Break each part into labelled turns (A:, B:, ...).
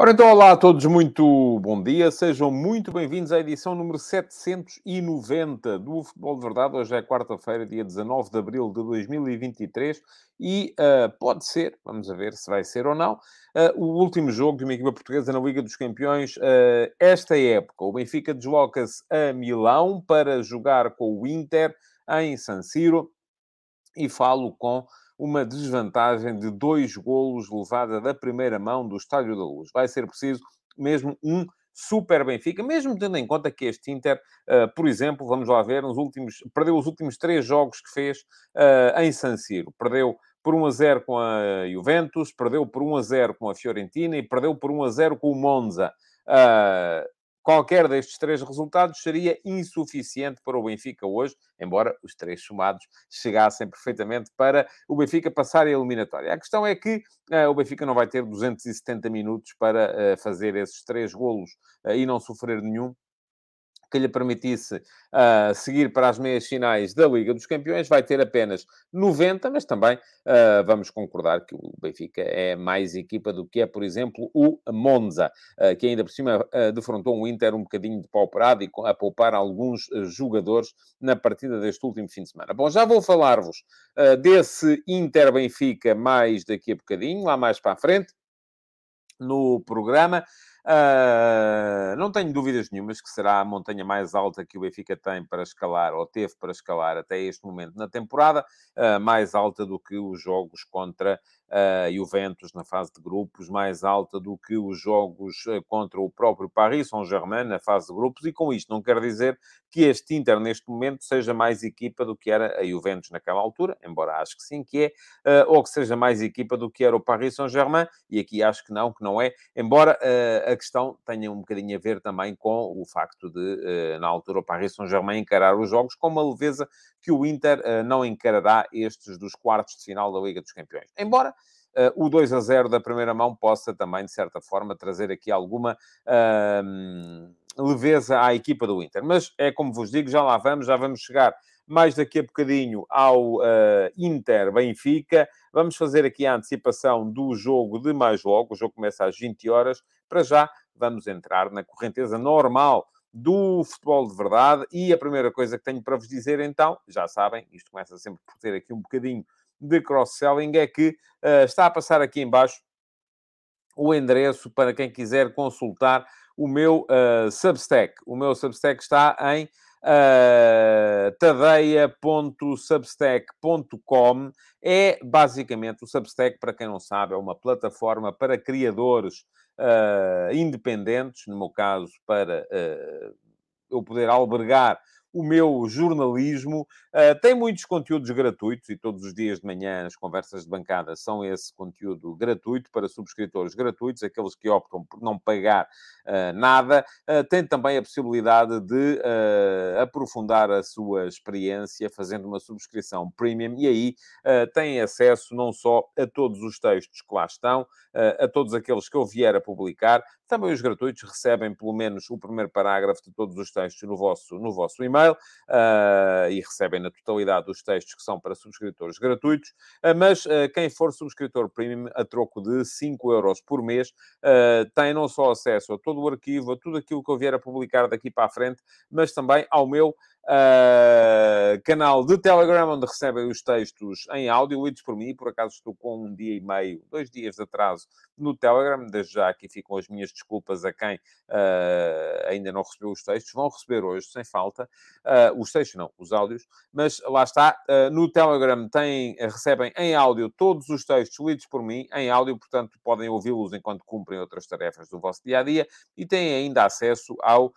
A: Ora então, olá a todos, muito bom dia, sejam muito bem-vindos à edição número 790 do Futebol de Verdade. Hoje é quarta-feira, dia 19 de abril de 2023 e uh, pode ser, vamos ver se vai ser ou não, uh, o último jogo de uma equipa portuguesa na Liga dos Campeões uh, esta época. O Benfica desloca-se a Milão para jogar com o Inter em San Siro e falo com uma desvantagem de dois golos levada da primeira mão do Estádio da Luz. Vai ser preciso mesmo um super Benfica, mesmo tendo em conta que este Inter, uh, por exemplo, vamos lá ver, nos últimos, perdeu os últimos três jogos que fez uh, em San Siro. Perdeu por 1 a 0 com a Juventus, perdeu por 1 a 0 com a Fiorentina e perdeu por 1 a 0 com o Monza. Uh, Qualquer destes três resultados seria insuficiente para o Benfica hoje, embora os três somados chegassem perfeitamente para o Benfica passar a eliminatória. A questão é que uh, o Benfica não vai ter 270 minutos para uh, fazer esses três golos uh, e não sofrer nenhum que lhe permitisse uh, seguir para as meias finais da Liga dos Campeões, vai ter apenas 90, mas também uh, vamos concordar que o Benfica é mais equipa do que é, por exemplo, o Monza, uh, que ainda por cima defrontou um Inter um bocadinho de pauperado e a poupar alguns jogadores na partida deste último fim de semana. Bom, já vou falar-vos desse Inter-Benfica mais daqui a bocadinho, lá mais para a frente, no programa. Uh, não tenho dúvidas nenhumas que será a montanha mais alta que o Benfica tem para escalar, ou teve para escalar até este momento na temporada, uh, mais alta do que os jogos contra uh, Juventus na fase de grupos, mais alta do que os jogos contra o próprio Paris Saint-Germain na fase de grupos, e com isto não quer dizer que este Inter, neste momento, seja mais equipa do que era a Juventus naquela altura, embora acho que sim que é, ou que seja mais equipa do que era o Paris Saint-Germain, e aqui acho que não, que não é, embora a questão tenha um bocadinho a ver também com o facto de, eh, na altura, o Paris Saint-Germain encarar os jogos com uma leveza que o Inter eh, não encarará estes dos quartos de final da Liga dos Campeões. Embora Uh, o 2 a 0 da primeira mão possa também, de certa forma, trazer aqui alguma leveza à equipa do Inter. Mas é como vos digo, já lá vamos, já vamos chegar mais daqui a bocadinho ao uh, Inter-Benfica. Vamos fazer aqui a antecipação do jogo de mais logo. O jogo começa às 20 horas. Para já, vamos entrar na correnteza normal do futebol de verdade. E a primeira coisa que tenho para vos dizer, então, já sabem, isto começa sempre por ter aqui um bocadinho de cross-selling, é que uh, está a passar aqui embaixo o endereço para quem quiser consultar o meu uh, Substack. O meu Substack está em uh, tadeia.substack.com. É basicamente o Substack, para quem não sabe, é uma plataforma para criadores uh, independentes, no meu caso, para eu poder albergar o meu jornalismo. Uh, tem muitos conteúdos gratuitos e todos os dias de manhã as conversas de bancada são esse conteúdo gratuito para subscritores gratuitos, aqueles que optam por não pagar uh, nada. Uh, tem também a possibilidade de aprofundar a sua experiência fazendo uma subscrição premium e aí tem acesso não só a todos os textos que lá estão, a todos aqueles que eu vier a publicar, também os gratuitos recebem pelo menos o primeiro parágrafo de todos os textos no vosso, no vosso e-mail uh, e recebem na totalidade dos textos que são para subscritores gratuitos. Uh, mas uh, quem for subscritor premium, a troco de 5 euros por mês, tem não só acesso a todo o arquivo, a tudo aquilo que eu vier a publicar daqui para a frente, mas também ao meu Uh, canal de Telegram, onde recebem os textos em áudio, lidos por mim. Por acaso estou com um dia e meio, dois dias de atraso no Telegram. Desde já aqui ficam as minhas desculpas a quem uh, ainda não recebeu os textos. Vão receber hoje, sem falta. Uh, os textos não, os áudios. Mas lá está. no Telegram tem, recebem em áudio todos os textos lidos por mim, em áudio, portanto podem ouvi-los enquanto cumprem outras tarefas do vosso dia a dia. E têm ainda acesso ao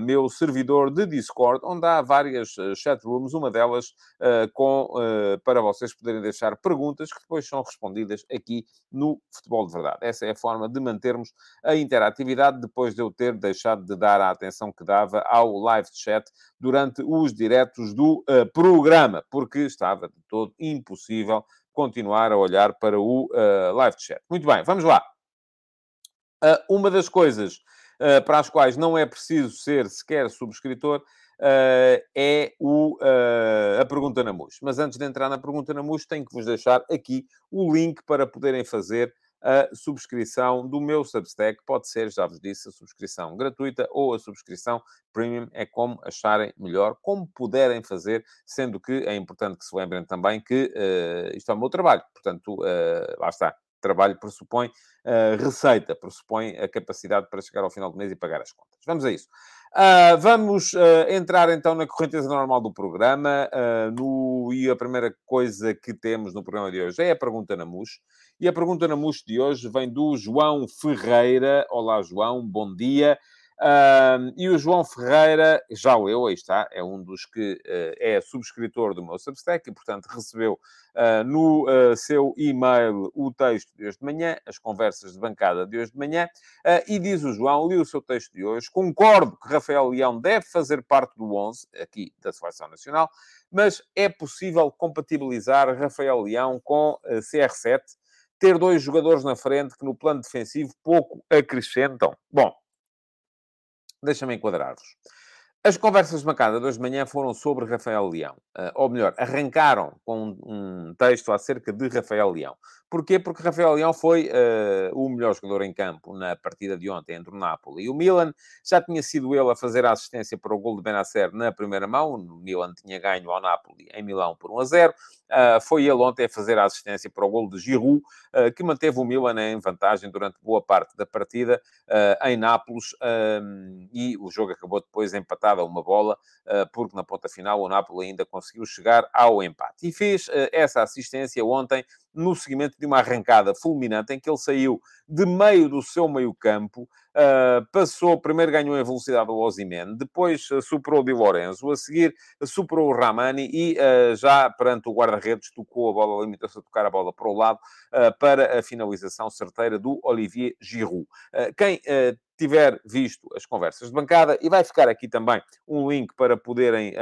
A: meu servidor de Discord, onde há várias uh, chatrooms, uma delas uh, com, uh, para vocês poderem deixar perguntas que depois são respondidas aqui no Futebol de Verdade. Essa é a forma de mantermos a interatividade depois de eu ter deixado de dar a atenção que dava ao live chat durante os diretos do programa, porque estava de todo impossível continuar a olhar para o live chat. Muito bem, vamos lá. uma das coisas para as quais não é preciso ser sequer subscritor uh, é o, uh, a pergunta na MUS. Mas antes de entrar na pergunta na MUS, tenho que vos deixar aqui o link para poderem fazer a subscrição do meu Substack. Pode ser, já vos disse, a subscrição gratuita ou a subscrição premium, é como acharem melhor, como puderem fazer, sendo que é importante que se lembrem também que uh, isto é o meu trabalho. Portanto, uh, lá está. Trabalho pressupõe uh, receita, pressupõe a capacidade para chegar ao final do mês e pagar as contas. Vamos a isso. Uh, vamos uh, entrar então na correnteza normal do programa. Uh, no, e a primeira coisa que temos no programa de hoje é a pergunta na MUS. E a pergunta na MUS de hoje vem do João Ferreira. Olá, João, bom dia. Uh, e o João Ferreira, já o eu, aí está, é um dos que uh, é subscritor do meu Substack e, portanto, recebeu uh, no ah, seu e-mail o texto de hoje de manhã, as conversas de bancada de hoje de manhã, e diz o João, li o seu texto de hoje, concordo que Rafael Leão deve fazer parte do 11, aqui da Seleção Nacional, mas é possível compatibilizar Rafael Leão com CR7, ter dois jogadores na frente que no plano defensivo pouco acrescentam. Bom, Deixa-me enquadrar-vos. As conversas bancada de hoje de manhã foram sobre Rafael Leão. Uh, ou melhor, arrancaram com um texto acerca de Rafael Leão. Porquê? Porque Rafael Leão foi uh, o melhor jogador em campo na partida de ontem entre o Napoli e o Milan. Já tinha sido ele a fazer a assistência para o gol de Benacer na primeira mão. O Milan tinha ganho ao Napoli em Milão por 1 a 0. Uh, ah, foi ele ontem a fazer a assistência para o gol de Giroud, uh, que manteve o Milan em vantagem durante boa parte da partida em Nápoles. e o jogo acabou depois empatado a uma bola, porque na ponta final o Napoli ainda conseguiu chegar ao empate. E fez essa assistência ontem no seguimento de uma arrancada fulminante, em que ele saiu de meio do seu meio-campo, uh, passou, primeiro ganhou em velocidade o Osimhen, depois superou o Di Lorenzo, a seguir superou o Ramani e já perante o guarda-redes tocou a bola, limitou-se a tocar a bola para o lado para a finalização certeira do Olivier Giroud. quem tiver visto as conversas de bancada, e vai ficar aqui também um link para poderem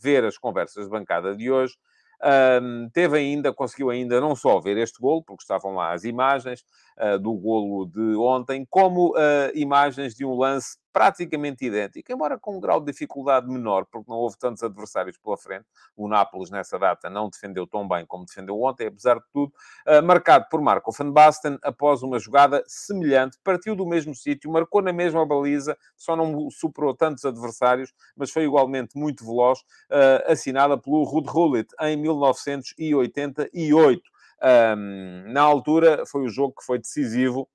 A: ver as conversas de bancada de hoje, um, teve ainda, conseguiu ainda não só ver este golo, porque estavam lá as imagens uh, do golo de ontem, como uh, imagens de um lance praticamente idêntico, embora com um grau de dificuldade menor, porque não houve tantos adversários pela frente. O Nápoles, nessa data, não defendeu tão bem como defendeu ontem, apesar de tudo, uh, marcado por Marco van Basten, após uma jogada semelhante, partiu do mesmo sítio, marcou na mesma baliza, só não superou tantos adversários, mas foi igualmente muito veloz, uh, assinada pelo Ruud Gullit em 1988. Um, na altura, foi o jogo que foi decisivo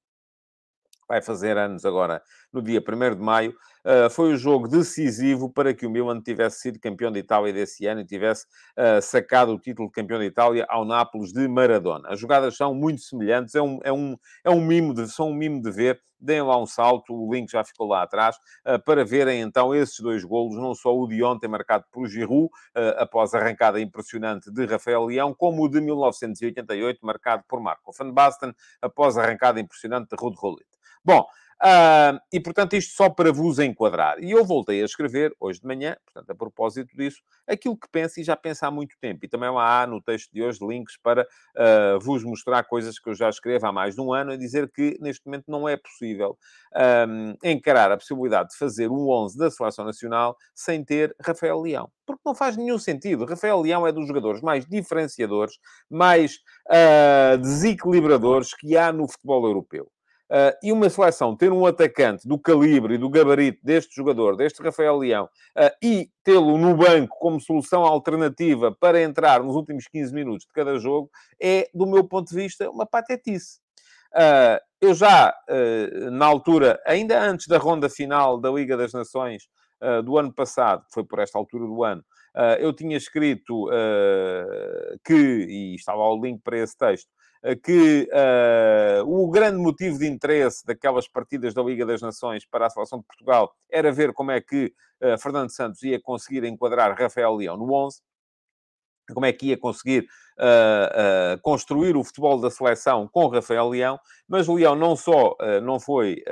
A: vai fazer anos agora no dia 1 de maio, uh, foi o jogo decisivo para que o Milan tivesse sido campeão de Itália desse ano e tivesse uh, sacado o título de campeão de Itália ao Nápoles de Maradona. As jogadas são muito semelhantes, é um, é um, é um mimo de, são um mimo de ver. Deem lá um salto, o link já ficou lá atrás, uh, para verem então esses dois golos, não só o de ontem marcado por Giroud, após a arrancada impressionante de Rafael Leão, como o de 1988 marcado por Marco van Basten, após a arrancada impressionante de Gullit. Bom, uh, e portanto, isto só para vos enquadrar. E eu voltei a escrever hoje de manhã, portanto, a propósito disso, aquilo que penso e já penso há muito tempo. E também há no texto de hoje links para uh, vos mostrar coisas que eu já escrevo há mais de um ano e dizer que neste momento não é possível um, encarar a possibilidade de fazer um 11 da Seleção Nacional sem ter Rafael Leão. Porque não faz nenhum sentido. Rafael Leão é dos jogadores mais diferenciadores, mais uh, desequilibradores que há no futebol europeu. Uh, e uma seleção ter um atacante do calibre e do gabarito deste jogador, deste Rafael Leão, uh, e tê-lo no banco como solução alternativa para entrar nos últimos 15 minutos de cada jogo, é, do meu ponto de vista, uma patetice. Uh, eu já, na altura, ainda antes da ronda final da Liga das Nações do ano passado, que foi por esta altura do ano, eu tinha escrito que, e estava o link para esse texto, que uh, o grande motivo de interesse daquelas partidas da Liga das Nações para a seleção de Portugal era ver como é que uh, Fernando Santos ia conseguir enquadrar Rafael Leão no 11, como é que ia conseguir uh, construir o futebol da seleção com Rafael Leão, mas Leão não só não foi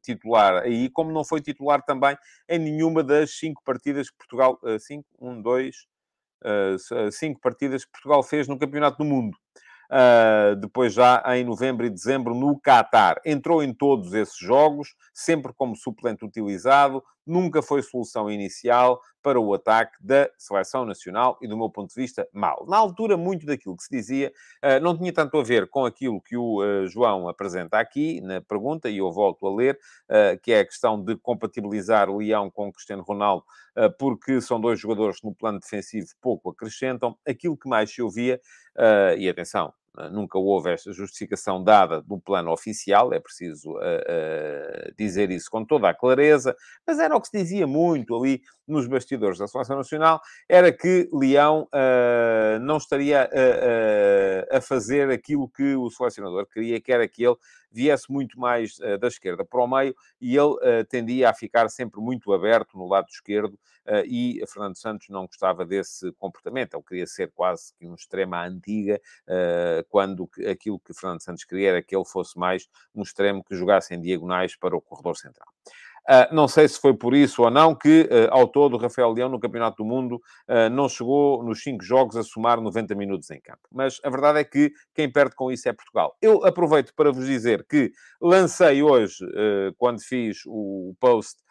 A: titular aí, como não foi titular também em nenhuma das cinco partidas que Portugal, cinco, um, dois, cinco partidas que Portugal fez no Campeonato do Mundo. Uh, depois já em novembro e dezembro no Qatar. Entrou em todos esses jogos, sempre como suplente utilizado, nunca foi solução inicial para o ataque da seleção nacional e, do meu ponto de vista, mal. Na altura, muito daquilo que se dizia uh, não tinha tanto a ver com aquilo que o uh, João apresenta aqui na pergunta, e eu volto a ler, uh, que é a questão de compatibilizar Leão com Cristiano Ronaldo, porque são dois jogadores que no plano defensivo pouco acrescentam. Aquilo que mais se ouvia, e atenção, nunca houve esta justificação dada do plano oficial, é preciso uh, uh, dizer isso com toda a clareza, mas era o que se dizia muito ali nos bastidores da Seleção Nacional, era que Leão uh, não estaria a fazer aquilo que o selecionador queria, que era que ele viesse muito mais uh, da esquerda para o meio e ele uh, tendia a ficar sempre muito aberto no lado esquerdo uh, e Fernando Santos não gostava desse comportamento. Ele queria ser quase que um extremo à antiga, quando aquilo que Fernando Santos queria era que ele fosse mais um extremo que jogasse em diagonais para o corredor central. Uh, não sei se foi por isso ou não que, uh, ao todo, Rafael Leão, no Campeonato do Mundo, uh, não chegou nos cinco jogos a somar 90 minutos em campo. Mas a verdade é que quem perde com isso é Portugal. Eu aproveito para vos dizer que lancei hoje, quando fiz o post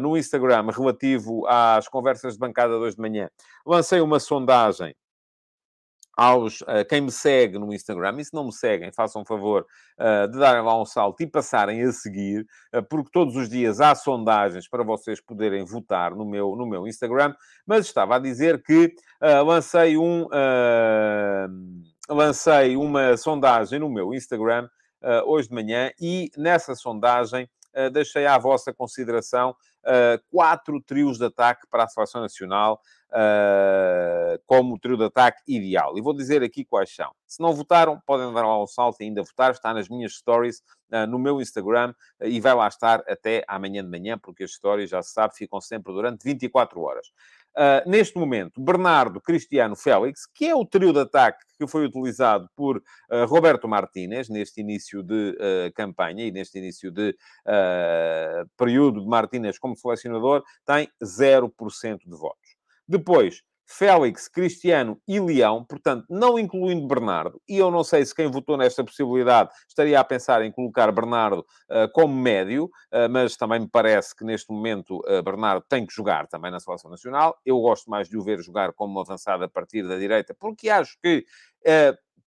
A: no Instagram relativo às conversas de bancada de hoje de manhã, lancei uma sondagem aos uh, quem me segue no Instagram, e se não me seguem, façam favor uh, de darem lá um salto e passarem a seguir, uh, porque todos os dias há sondagens para vocês poderem votar no meu, no meu Instagram, mas estava a dizer que lancei um lancei uma sondagem no meu Instagram hoje de manhã e nessa sondagem deixei à vossa consideração quatro trios de ataque para a Seleção Nacional uh, como trio de ataque ideal. E vou dizer aqui quais são. Se não votaram, podem dar lá um salto e ainda votar. Está nas minhas stories, uh, no meu Instagram, uh, e vai lá estar até amanhã de manhã, porque as stories, já se sabe, ficam sempre durante 24 horas. Uh, neste momento, Bernardo, Cristiano, Félix, que é o trio de ataque que foi utilizado por uh, Roberto Martínez neste início de uh, campanha e neste início de período de Martínez como selecionador, tem 0% de votos. Depois, Félix, Cristiano e Leão, portanto, não incluindo Bernardo. E eu não sei se quem votou nesta possibilidade estaria a pensar em colocar Bernardo uh, como médio, uh, mas também me parece que neste momento uh, Bernardo tem que jogar também na Seleção Nacional. Eu gosto mais de o ver jogar como avançado a partir da direita, porque acho que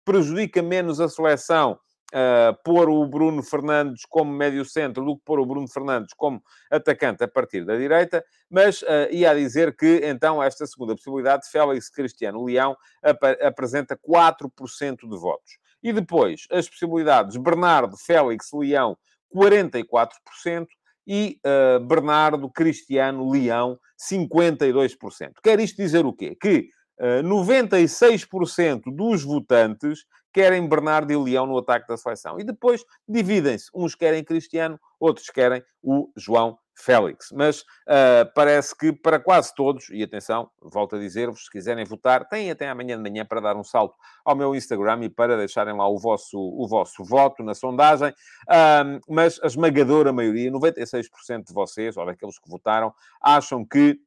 A: prejudica menos a seleção uh, pôr o Bruno Fernandes como médio-centro do que pôr o Bruno Fernandes como atacante a partir da direita, mas uh, ia dizer que, então, esta segunda possibilidade, Félix Cristiano Leão ap apresenta 4% de votos. E depois, as possibilidades Bernardo, Félix, Leão, 44%, e uh, Bernardo, Cristiano, Leão, 52%. Quer isto dizer o quê? Que uh, 96% dos votantes querem Bernardo e Leão no ataque da seleção. E depois dividem-se. Uns querem Cristiano, outros querem o João Félix. Mas uh, parece que para quase todos, e atenção, volto a dizer-vos, se quiserem votar, têm até amanhã de manhã para dar um salto ao meu Instagram e para deixarem lá o vosso, o vosso voto na sondagem. Uh, mas a esmagadora maioria, 96% de vocês, ou daqueles que votaram, acham que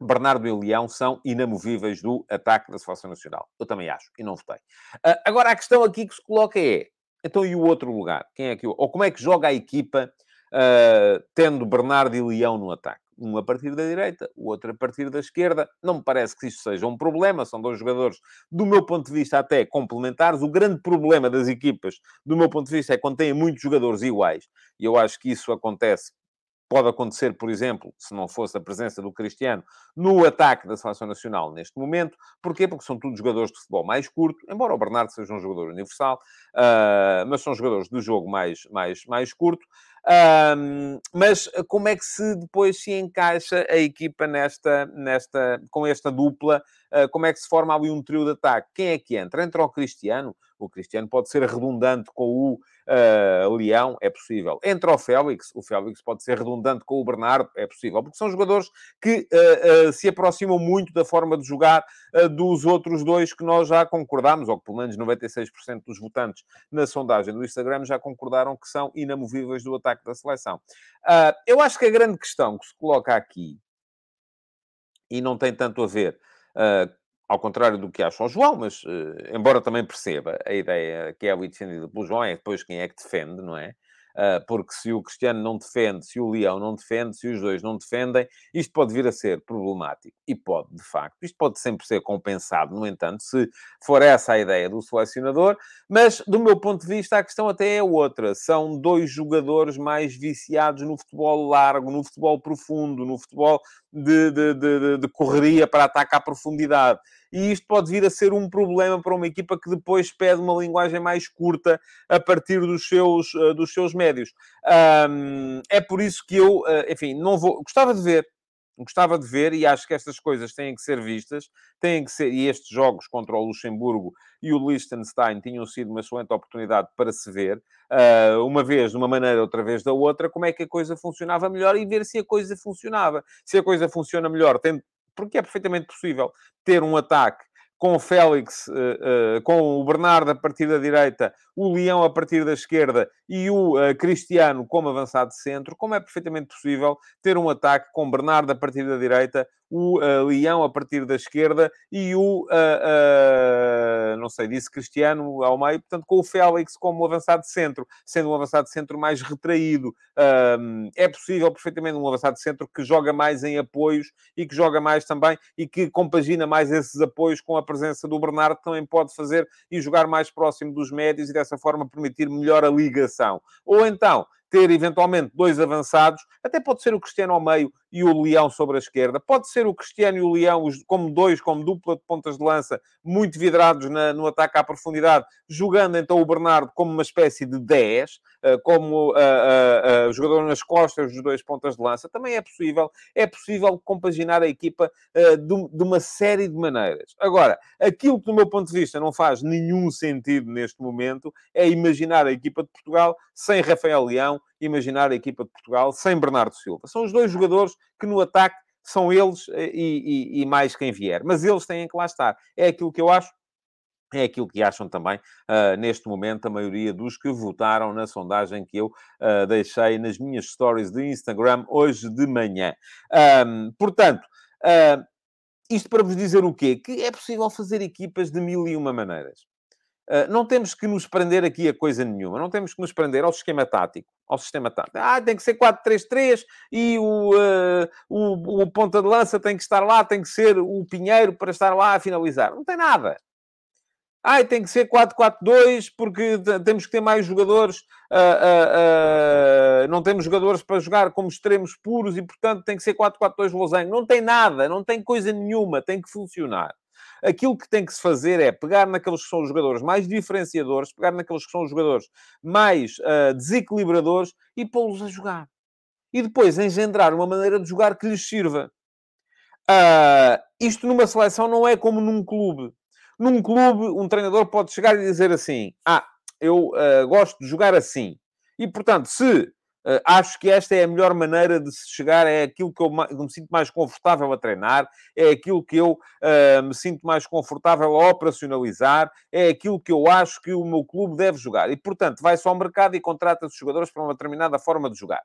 A: Bernardo e Leão são inamovíveis do ataque da Seleção Nacional. Eu também acho, e não votei. Uh, agora, a questão aqui que se coloca é, então e o outro lugar? Quem é que... Ou como é que joga a equipa uh, tendo Bernardo e Leão no ataque? Um a partir da direita, o outro a partir da esquerda. Não me parece que isto seja um problema. São dois jogadores, do meu ponto de vista, até complementares. O grande problema das equipas, do meu ponto de vista, é quando têm muitos jogadores iguais. E eu acho que isso acontece Pode acontecer, por exemplo, se não fosse a presença do Cristiano, no ataque da Seleção Nacional neste momento. Porquê? Porque são todos jogadores de futebol mais curto, embora o Bernardo seja um jogador universal, uh, mas são jogadores do jogo mais, mais, mais curto. Uh, mas como é que se depois se encaixa a equipa nesta, nesta, com esta dupla? Uh, como é que se forma ali um trio de ataque? Quem é que entra? Entra o Cristiano. O Cristiano pode ser redundante com o uh, Leão, é possível. Entra o Félix, o Félix pode ser redundante com o Bernardo, é possível, porque são jogadores que uh, se aproximam muito da forma de jogar dos outros dois que nós já concordámos, ou que pelo menos 96% dos votantes na sondagem do Instagram já concordaram que são inamovíveis do ataque da seleção. eu acho que a grande questão que se coloca aqui, e não tem tanto a ver ao contrário do que acha o João, mas uh, embora também perceba a ideia que é defendida pelo João, é depois quem é que defende, não é? Uh, porque se o Cristiano não defende, se o Leão não defende, se os dois não defendem, isto pode vir a ser problemático. E pode, de facto. Isto pode sempre ser compensado, no entanto, se for essa a ideia do selecionador. Mas, do meu ponto de vista, a questão até é outra. São dois jogadores mais viciados no futebol largo, no futebol profundo, no futebol de, de, de, de correria para ataque à profundidade e isto pode vir a ser um problema para uma equipa que depois pede uma linguagem mais curta a partir dos seus, uh, dos seus médios. Um, é por isso que eu, uh, enfim, não vou. Gostava de ver. Gostava de ver, e acho que estas coisas têm que ser vistas, têm que ser, e estes jogos contra o Luxemburgo e o Liechtenstein tinham sido uma excelente oportunidade para se ver, uh, uma vez de uma maneira, outra vez da outra, como é que a coisa funcionava melhor e ver se a coisa funcionava. Se a coisa funciona melhor, porque é perfeitamente possível ter um ataque com o Félix, uh, uh, com o Bernardo a partir da direita, o Leão a partir da esquerda e o uh, Cristiano como avançado de centro, como é perfeitamente possível ter um ataque com Bernardo a partir da direita, o Leão a partir da esquerda e o, não sei, disse Cristiano ao meio, portanto, com o Félix como avançado centro, sendo um avançado centro mais retraído. é possível perfeitamente um avançado centro que joga mais em apoios e que joga mais também e que compagina mais esses apoios com a presença do Bernardo também pode fazer e jogar mais próximo dos médios e dessa forma permitir melhor a ligação. Ou então, ter eventualmente dois avançados, até pode ser o Cristiano ao meio e o Leão sobre a esquerda, pode ser o Cristiano e o Leão como dois, como dupla de pontas de lança, muito vidrados na, no ataque à profundidade, jogando então o Bernardo como uma espécie de 10, eh, como uh, uh, uh, jogador nas costas dos dois pontas de lança, também é possível, é possível compaginar a equipa de, de uma série de maneiras. Agora, aquilo que do meu ponto de vista não faz nenhum sentido neste momento é imaginar a equipa de Portugal sem Rafael Leão, imaginar a equipa de Portugal sem Bernardo Silva. São os dois jogadores que no ataque são eles e, e, e mais quem vier. Mas eles têm que lá estar. É aquilo que eu acho é aquilo que acham também, uh, neste momento, a maioria dos que votaram na sondagem que eu uh, deixei nas minhas stories de Instagram hoje de manhã. Um, portanto, uh, isto para vos dizer o quê? Que é possível fazer equipas de mil e uma maneiras. Uh, não temos que nos prender aqui a coisa nenhuma. Não temos que nos prender ao esquema tático. Ao sistema tático. Ah, tem que ser 4-3-3 e o, uh, o, o ponta de lança tem que estar lá, tem que ser o Pinheiro para estar lá a finalizar. Não tem nada. Ah, tem que ser 4-4-2 porque temos que ter mais jogadores. Uh, uh, não temos jogadores para jogar como extremos puros e, portanto, tem que ser 4-4-2 losango. Não tem nada, não tem coisa nenhuma, tem que funcionar. Aquilo que tem que se fazer é pegar naqueles que são os jogadores mais diferenciadores, pegar naqueles que são os jogadores mais desequilibradores e pô-los a jogar. E depois engendrar uma maneira de jogar que lhes sirva. isto numa seleção não é como num clube num clube, um treinador pode chegar e dizer assim: Ah, eu uh, gosto de jogar assim. E, portanto, se uh, acho que esta é a melhor maneira de se chegar, é aquilo que eu me sinto mais confortável a treinar, é aquilo que eu uh, me sinto mais confortável a operacionalizar, é aquilo que eu acho que o meu clube deve jogar. E, portanto, vai-se ao mercado e contrata os jogadores para uma determinada forma de jogar.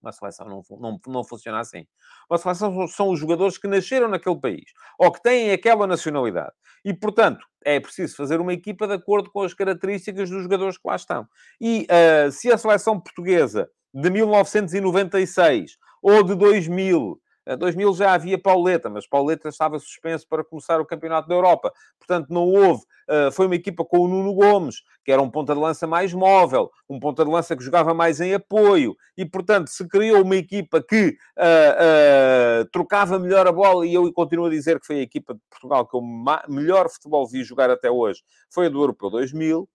A: Uma seleção não, não, não funciona assim. Uma seleção são os jogadores que nasceram naquele país ou que têm aquela nacionalidade. E, portanto, é preciso fazer uma equipa de acordo com as características dos jogadores que lá estão. E uh, se a seleção portuguesa de 1996 ou de 2000 em 2000 já havia Pauleta, mas Pauleta estava suspenso para começar o Campeonato da Europa. Portanto, não houve. Uh, foi uma equipa com o Nuno Gomes, que era um ponta de lança mais móvel, um ponta de lança que jogava mais em apoio. E, portanto, se criou uma equipa que uh, uh, trocava melhor a bola. E eu continuo a dizer que foi a equipa de Portugal que o melhor futebol vi jogar até hoje. Foi a do Europeu 2000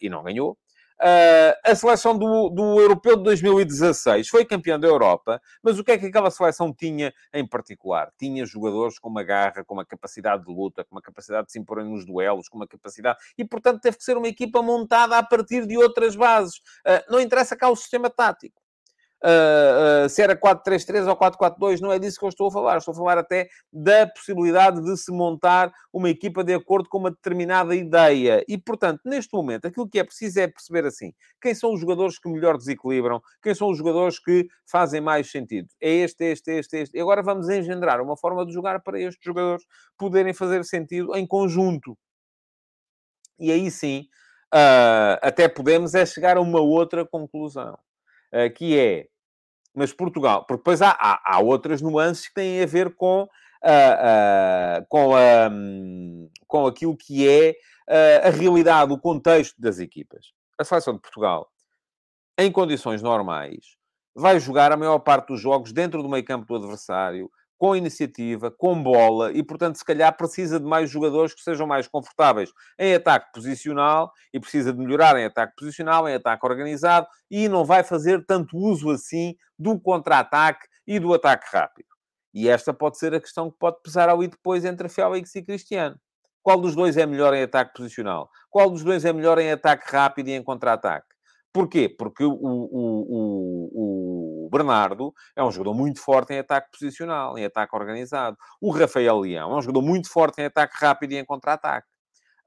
A: e não ganhou. Uh, a seleção do, do Europeu de 2016 foi campeã da Europa, mas o que é que aquela seleção tinha em particular? Tinha jogadores com uma garra, com uma capacidade de luta, com uma capacidade de se imporem nos duelos, com uma capacidade... E, portanto, teve que ser uma equipa montada a partir de outras bases. Uh, não interessa cá o sistema tático. Uh, uh, se era 4-3-3 ou 4-4-2, não é disso que eu estou a falar. Estou a falar até da possibilidade de se montar uma equipa de acordo com uma determinada ideia. E, portanto, neste momento, aquilo que é preciso é perceber assim: quem são os jogadores que melhor desequilibram, quem são os jogadores que fazem mais sentido. É este, este, este, este. E agora vamos engendrar uma forma de jogar para estes jogadores poderem fazer sentido em conjunto. E aí sim, uh, até podemos é chegar a uma outra conclusão, que é, mas Portugal, porque depois há, há, há, outras nuances que têm a ver com, uh, com, a, um, com aquilo que é a realidade, o contexto das equipas. A seleção de Portugal, em condições normais, vai jogar a maior parte dos jogos dentro do meio campo do adversário, com iniciativa, com bola e, portanto, se calhar precisa de mais jogadores que sejam mais confortáveis em ataque posicional e precisa de melhorar em ataque posicional, em ataque organizado e não vai fazer tanto uso assim do contra-ataque e do ataque rápido. E esta pode ser a questão que pode pesar ao e depois entre Félix e Cristiano. Qual dos dois é melhor em ataque posicional? Qual dos dois é melhor em ataque rápido e em contra-ataque? Porquê? Porque o, o, o, o, Bernardo é um jogador muito forte em ataque posicional, em ataque organizado. O Rafael Leão é um jogador muito forte em ataque rápido e em contra-ataque.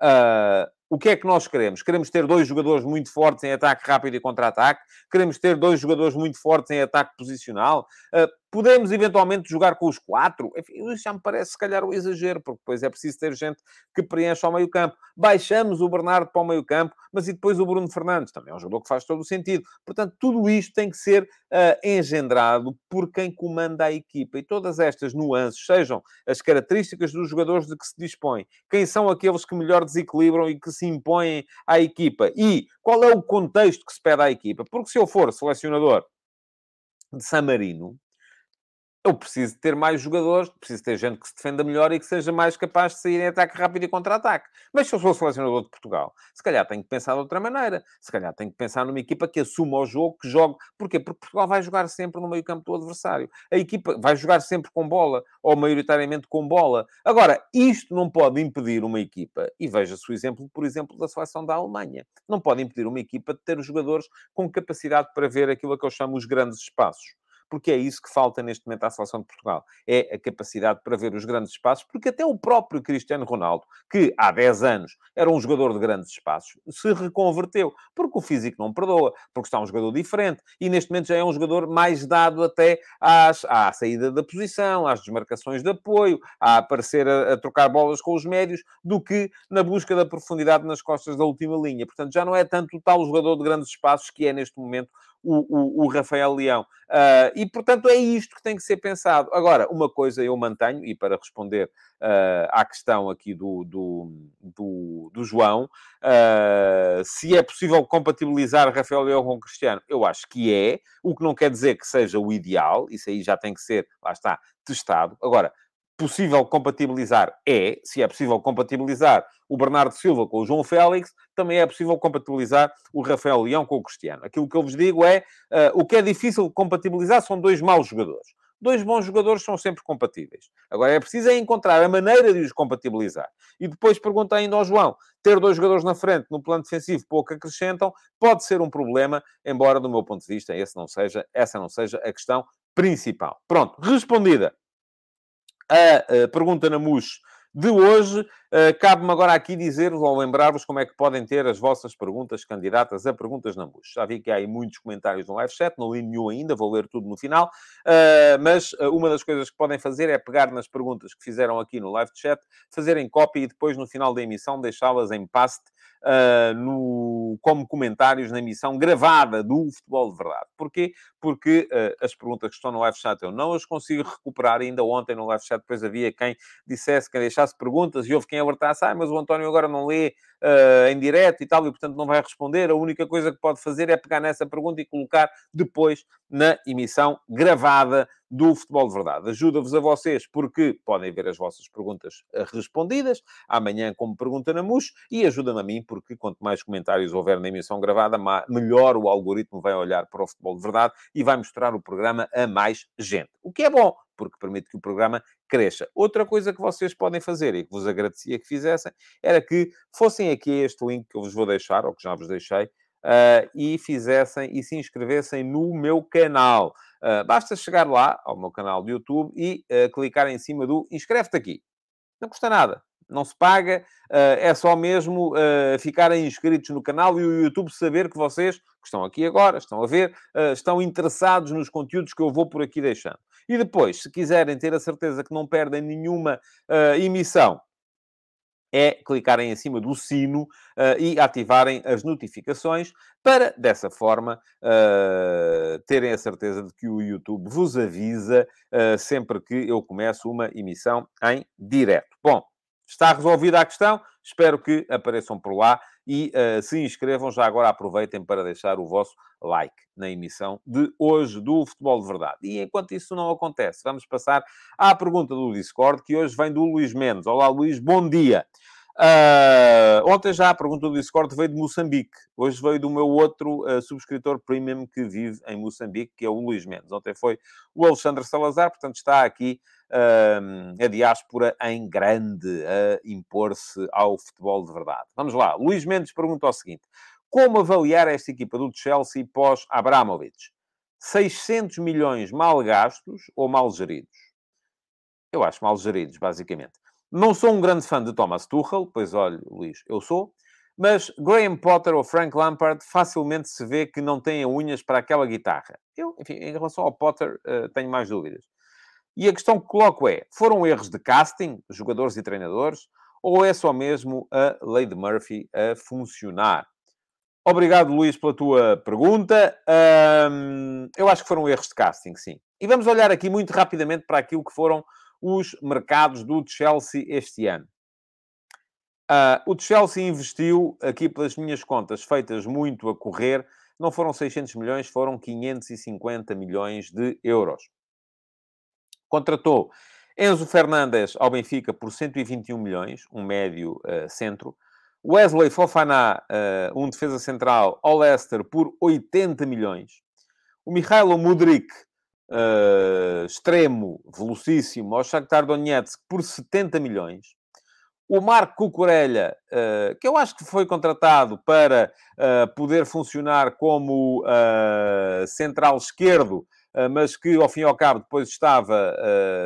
A: Uh, o que é que nós queremos? Queremos ter dois jogadores muito fortes em ataque rápido e contra-ataque? Queremos ter dois jogadores muito fortes em ataque posicional? Uh, podemos eventualmente jogar com os quatro? Enfim, isso já me parece se calhar um exagero, porque depois é preciso ter gente que preencha ao meio campo. Baixamos o Bernardo para o meio campo, mas e depois o Bruno Fernandes? Também é um jogador que faz todo o sentido. Portanto, tudo isto tem que ser uh, engendrado por quem comanda a equipa. E todas estas nuances, sejam as características dos jogadores de que se dispõe, quem são aqueles que melhor desequilibram e que se impõem à equipa. E qual é o contexto que se pede à equipa? Porque se eu for selecionador de San Marino, eu preciso ter mais jogadores, preciso ter gente que se defenda melhor e que seja mais capaz de sair em ataque rápido e contra-ataque. Mas se eu sou selecionador de Portugal, se calhar tenho que pensar de outra maneira. Se calhar tenho que pensar numa equipa que assuma o jogo, que jogue. Porquê? Porque Portugal vai jogar sempre no meio campo do adversário. A equipa vai jogar sempre com bola, ou maioritariamente com bola. Agora, isto não pode impedir uma equipa, e veja-se o exemplo, por exemplo, da seleção da Alemanha. Não pode impedir uma equipa de ter os jogadores com capacidade para ver aquilo que eu chamo os grandes espaços porque é isso que falta neste momento à seleção de Portugal. É a capacidade para ver os grandes espaços, porque até o próprio Cristiano Ronaldo, que há 10 anos era um jogador de grandes espaços, se reconverteu, porque o físico não perdoa, porque está um jogador diferente, e neste momento já é um jogador mais dado até às, à saída da posição, às desmarcações de apoio, a aparecer a, a trocar bolas com os médios, do que na busca da profundidade nas costas da última linha. Portanto, já não é tanto o tal jogador de grandes espaços que é neste momento o, o, o Rafael Leão. Uh, e, portanto, é isto que tem que ser pensado. Agora, uma coisa eu mantenho, e para responder uh, à questão aqui do, do, do, do João, uh, se é possível compatibilizar Rafael Leão com Cristiano, eu acho que é, o que não quer dizer que seja o ideal, isso aí já tem que ser, lá está, testado. Agora, possível compatibilizar é, se é possível compatibilizar o Bernardo Silva com o João Félix, também é possível compatibilizar o Rafael Leão com o Cristiano. Aquilo que eu vos digo é, uh, o que é difícil compatibilizar são dois maus jogadores. Dois bons jogadores são sempre compatíveis. Agora é preciso é encontrar a maneira de os compatibilizar. E depois pergunta ainda ao João: ter dois jogadores na frente no plano defensivo pouco acrescentam, pode ser um problema, embora, do meu ponto de vista, esse não seja, essa não seja a questão principal. Pronto, respondida a, pergunta na MUS de hoje. Uh, Cabe-me agora aqui dizer-vos ou lembrar-vos como é que podem ter as vossas perguntas candidatas a perguntas na MUS. Já vi que há aí muitos comentários no live chat, não li nenhum ainda, vou ler tudo no final. Uh, mas uh, uma das coisas que podem fazer é pegar nas perguntas que fizeram aqui no live chat, fazerem cópia e depois no final da emissão deixá-las em paste uh, no, como comentários na emissão gravada do Futebol de Verdade. Porquê? Porque uh, as perguntas que estão no live chat eu não as consigo recuperar. Ainda ontem no live chat depois havia quem dissesse, quem deixasse perguntas e houve quem abertasse, ah, mas o António agora não lê uh, em direto e tal, e portanto não vai responder. A única coisa que pode fazer é pegar nessa pergunta e colocar depois na emissão gravada do Futebol de Verdade. Ajuda-vos a vocês, porque podem ver as vossas perguntas eh, respondidas, amanhã como pergunta na MUS, e ajuda-me a mim, porque quanto mais comentários houver na emissão gravada, melhor o algoritmo vai olhar para o Futebol de Verdade e vai mostrar o programa a mais gente. O que é bom, porque permite que o programa cresça. Outra coisa que vocês podem fazer, e que vos agradecia que fizessem, era que fossem aqui a este link que eu vos vou deixar, ou que já vos deixei, uh, e fizessem e se inscrevessem no meu canal. Uh, basta chegar lá, ao meu canal do YouTube, e uh, clicar em cima do inscreve-te aqui. Não custa nada. Não se paga, é só mesmo ficarem inscritos no canal e o YouTube saber que vocês, que estão aqui agora, estão a ver, estão interessados nos conteúdos que eu vou por aqui deixando. E depois, se quiserem ter a certeza que não perdem nenhuma emissão, é clicarem em cima do sino uh, e ativarem as notificações para, dessa forma, uh, terem a certeza de que o YouTube vos avisa uh, sempre que eu começo uma emissão em direto. Bom, está resolvida a questão. Espero que apareçam por lá e uh, se inscrevam. Já agora aproveitem para deixar o vosso like na emissão de hoje do Futebol de Verdade. E enquanto isso não acontece, vamos passar à pergunta do Discord, que hoje vem do Luís Mendes. Olá, Luís, bom dia. Uh, ontem já a pergunta do Discord veio de Moçambique. Hoje veio do meu outro uh, subscritor premium que vive em Moçambique, que é o Luís Mendes. Ontem foi o Alexandre Salazar, portanto está aqui a diáspora em grande a impor-se ao futebol de verdade. Vamos lá. Luís Mendes pergunta o seguinte. Como avaliar esta equipa do Chelsea pós-Abramovich? 600 milhões mal gastos ou mal geridos? Eu acho mal geridos, basicamente. Não sou um grande fã de Thomas Tuchel, pois olha, Luís, eu sou. Mas Graham Potter ou Frank Lampard facilmente se vê que não têm unhas para aquela guitarra. Eu, enfim, em relação ao Potter, uh, tenho mais dúvidas. E a questão que coloco é: foram erros de casting, jogadores e treinadores, ou é só mesmo a lei de Murphy a funcionar? Obrigado, Luís, pela tua pergunta. Eu acho que foram erros de casting, sim. E vamos olhar aqui muito rapidamente para aquilo que foram os mercados do Chelsea este ano. Uh, o Chelsea investiu, aqui pelas minhas contas, feitas muito a correr, não foram 600 milhões, foram 550 milhões de euros. Contratou Enzo Fernandes ao Benfica por 121 milhões, um médio uh, centro. Wesley Fofana, uh, um defesa central, ao Leicester por 80 milhões. O Mihailo Mudrik, uh, extremo, velocíssimo, ao Shakhtar Donetsk por 70 milhões. O Marco Cucurella, que eu acho que foi contratado para poder funcionar como central esquerdo, mas que ao fim e ao cabo depois estava,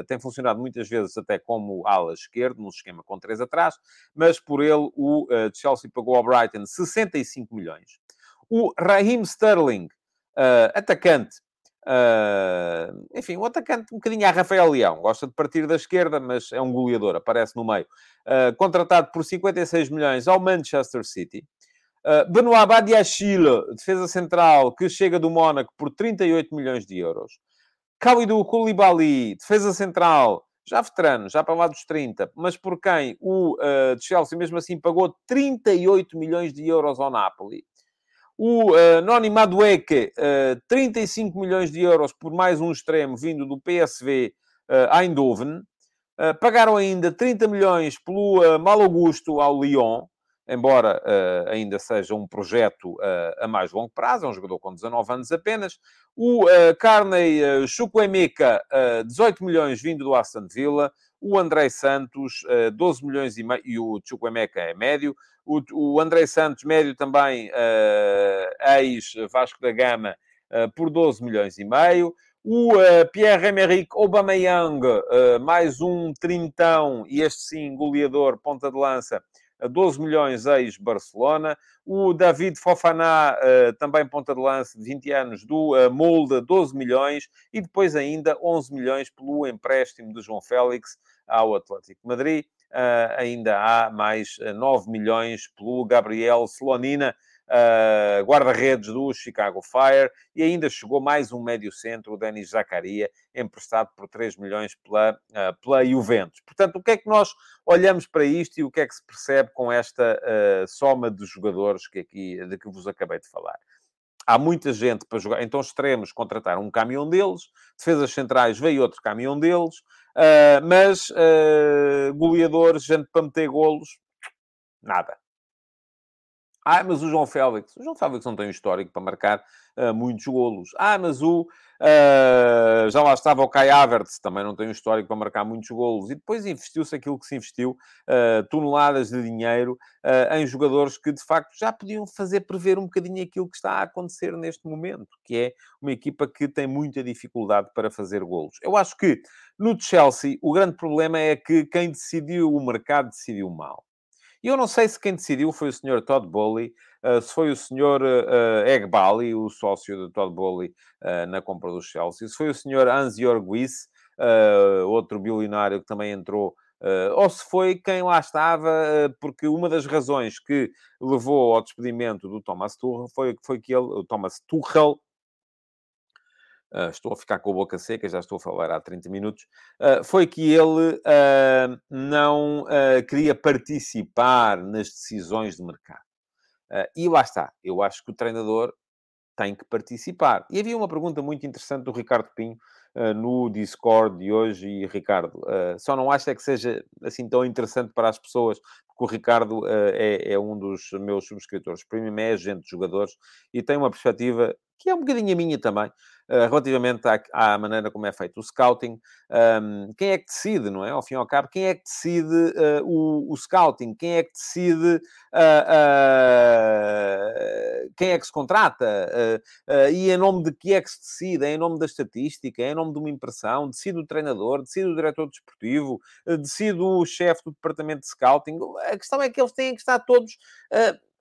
A: tem funcionado muitas vezes até como ala esquerdo, num esquema com três atrás, mas por ele o Chelsea pagou ao Brighton 65 milhões. O Raheem Sterling, atacante, Uh, enfim, um atacante um bocadinho a Rafael Leão. Gosta de partir da esquerda, mas é um goleador, aparece no meio. Uh, contratado por 56 milhões ao Manchester City. Benoit Badiachile, defesa central, que chega do Mónaco por 38 milhões de euros. Kalidou Koulibaly, defesa central, já veterano, já para lá dos 30, mas por quem o uh, Chelsea mesmo assim pagou 38 milhões de euros ao Napoli. O uh, Noni Madueke, uh, 35 milhões de euros por mais um extremo vindo do PSV uh, Eindhoven. Uh, pagaram ainda 30 milhões pelo uh, Mal Augusto ao Lyon, embora uh, ainda seja um projeto a mais longo prazo, é um jogador com 19 anos apenas. O uh, Carney uh, Chukwemeka, 18 milhões vindo do Aston Villa. O André Santos, 12 milhões e meio, e o Chukwemeka é médio. O, o André Santos, médio também, uh, ex-Vasco da Gama, uh, por 12 milhões e meio. O uh, Pierre-Emerick Aubameyang, uh, mais um trintão, e este sim, goleador, ponta de lança, 12 milhões ex-Barcelona. O David Fofana, também ponta de lança, de 20 anos, do Molde, 12 milhões. E depois ainda 11 milhões pelo empréstimo de João Félix ao Atlético Madrid. Uh, ainda há mais 9 milhões pelo Gabriel Slonina, uh, guarda-redes do Chicago Fire, e ainda chegou mais um médio-centro, o Denis Zacaria, emprestado por 3 milhões pela, uh, pela Juventus. Portanto, o que é que nós olhamos para isto e o que é que se percebe com esta soma de jogadores que aqui, de que vos acabei de falar? há muita gente para jogar. Então, extremos contrataram um caminhão deles, defesas centrais veio outro caminhão deles, uh, mas uh, goleadores, gente para meter golos, nada. Ah, mas o João Félix. O João Félix não tem um histórico para marcar uh, muitos golos. Ah, mas o... Uh, já lá estava o Kai Havertz, também não tem um histórico para marcar muitos golos. E depois investiu-se aquilo que se investiu, uh, toneladas de dinheiro, em jogadores que, de facto, já podiam fazer prever um bocadinho aquilo que está a acontecer neste momento, que é uma equipa que tem muita dificuldade para fazer golos. Eu acho que, no Chelsea, o grande problema é que quem decidiu o mercado decidiu mal. E eu não sei se quem decidiu foi o Sr. Todd Bowley, uh, se foi o Sr. Uh, Egbali, o sócio de Todd Bowley uh, na compra do Chelsea, se foi o. Hans Jörg Wyss, outro bilionário que também entrou Uh, ou se foi quem lá estava, uh, porque uma das razões que levou ao despedimento do Thomas Tuchel foi, foi que ele, o Thomas Tuchel, Uh, estou a ficar com a boca seca, já estou a falar há 30 minutos, uh, foi que ele uh, não queria participar nas decisões de mercado. e lá está, eu acho que o treinador tem que participar. E havia uma pergunta muito interessante do Ricardo Pinho no Discord de hoje, e Ricardo, só não acha que seja assim tão interessante para as pessoas, porque o Ricardo é, é, um dos meus subscritores premium, é agente de jogadores e tem uma perspectiva que é um bocadinho a minha também, uh, relativamente à, à, maneira como é feito o scouting. Um, quem é que decide, não é? Ao fim e ao cabo, quem é que decide uh, o, o, scouting? Quem é que decide uh, quem é que se contrata? e em nome de que é que se decide? É em nome da estatística? É em nome de uma impressão? Decide o treinador? Decide o diretor desportivo? decide o chefe do departamento de scouting? A questão é que eles têm que estar todos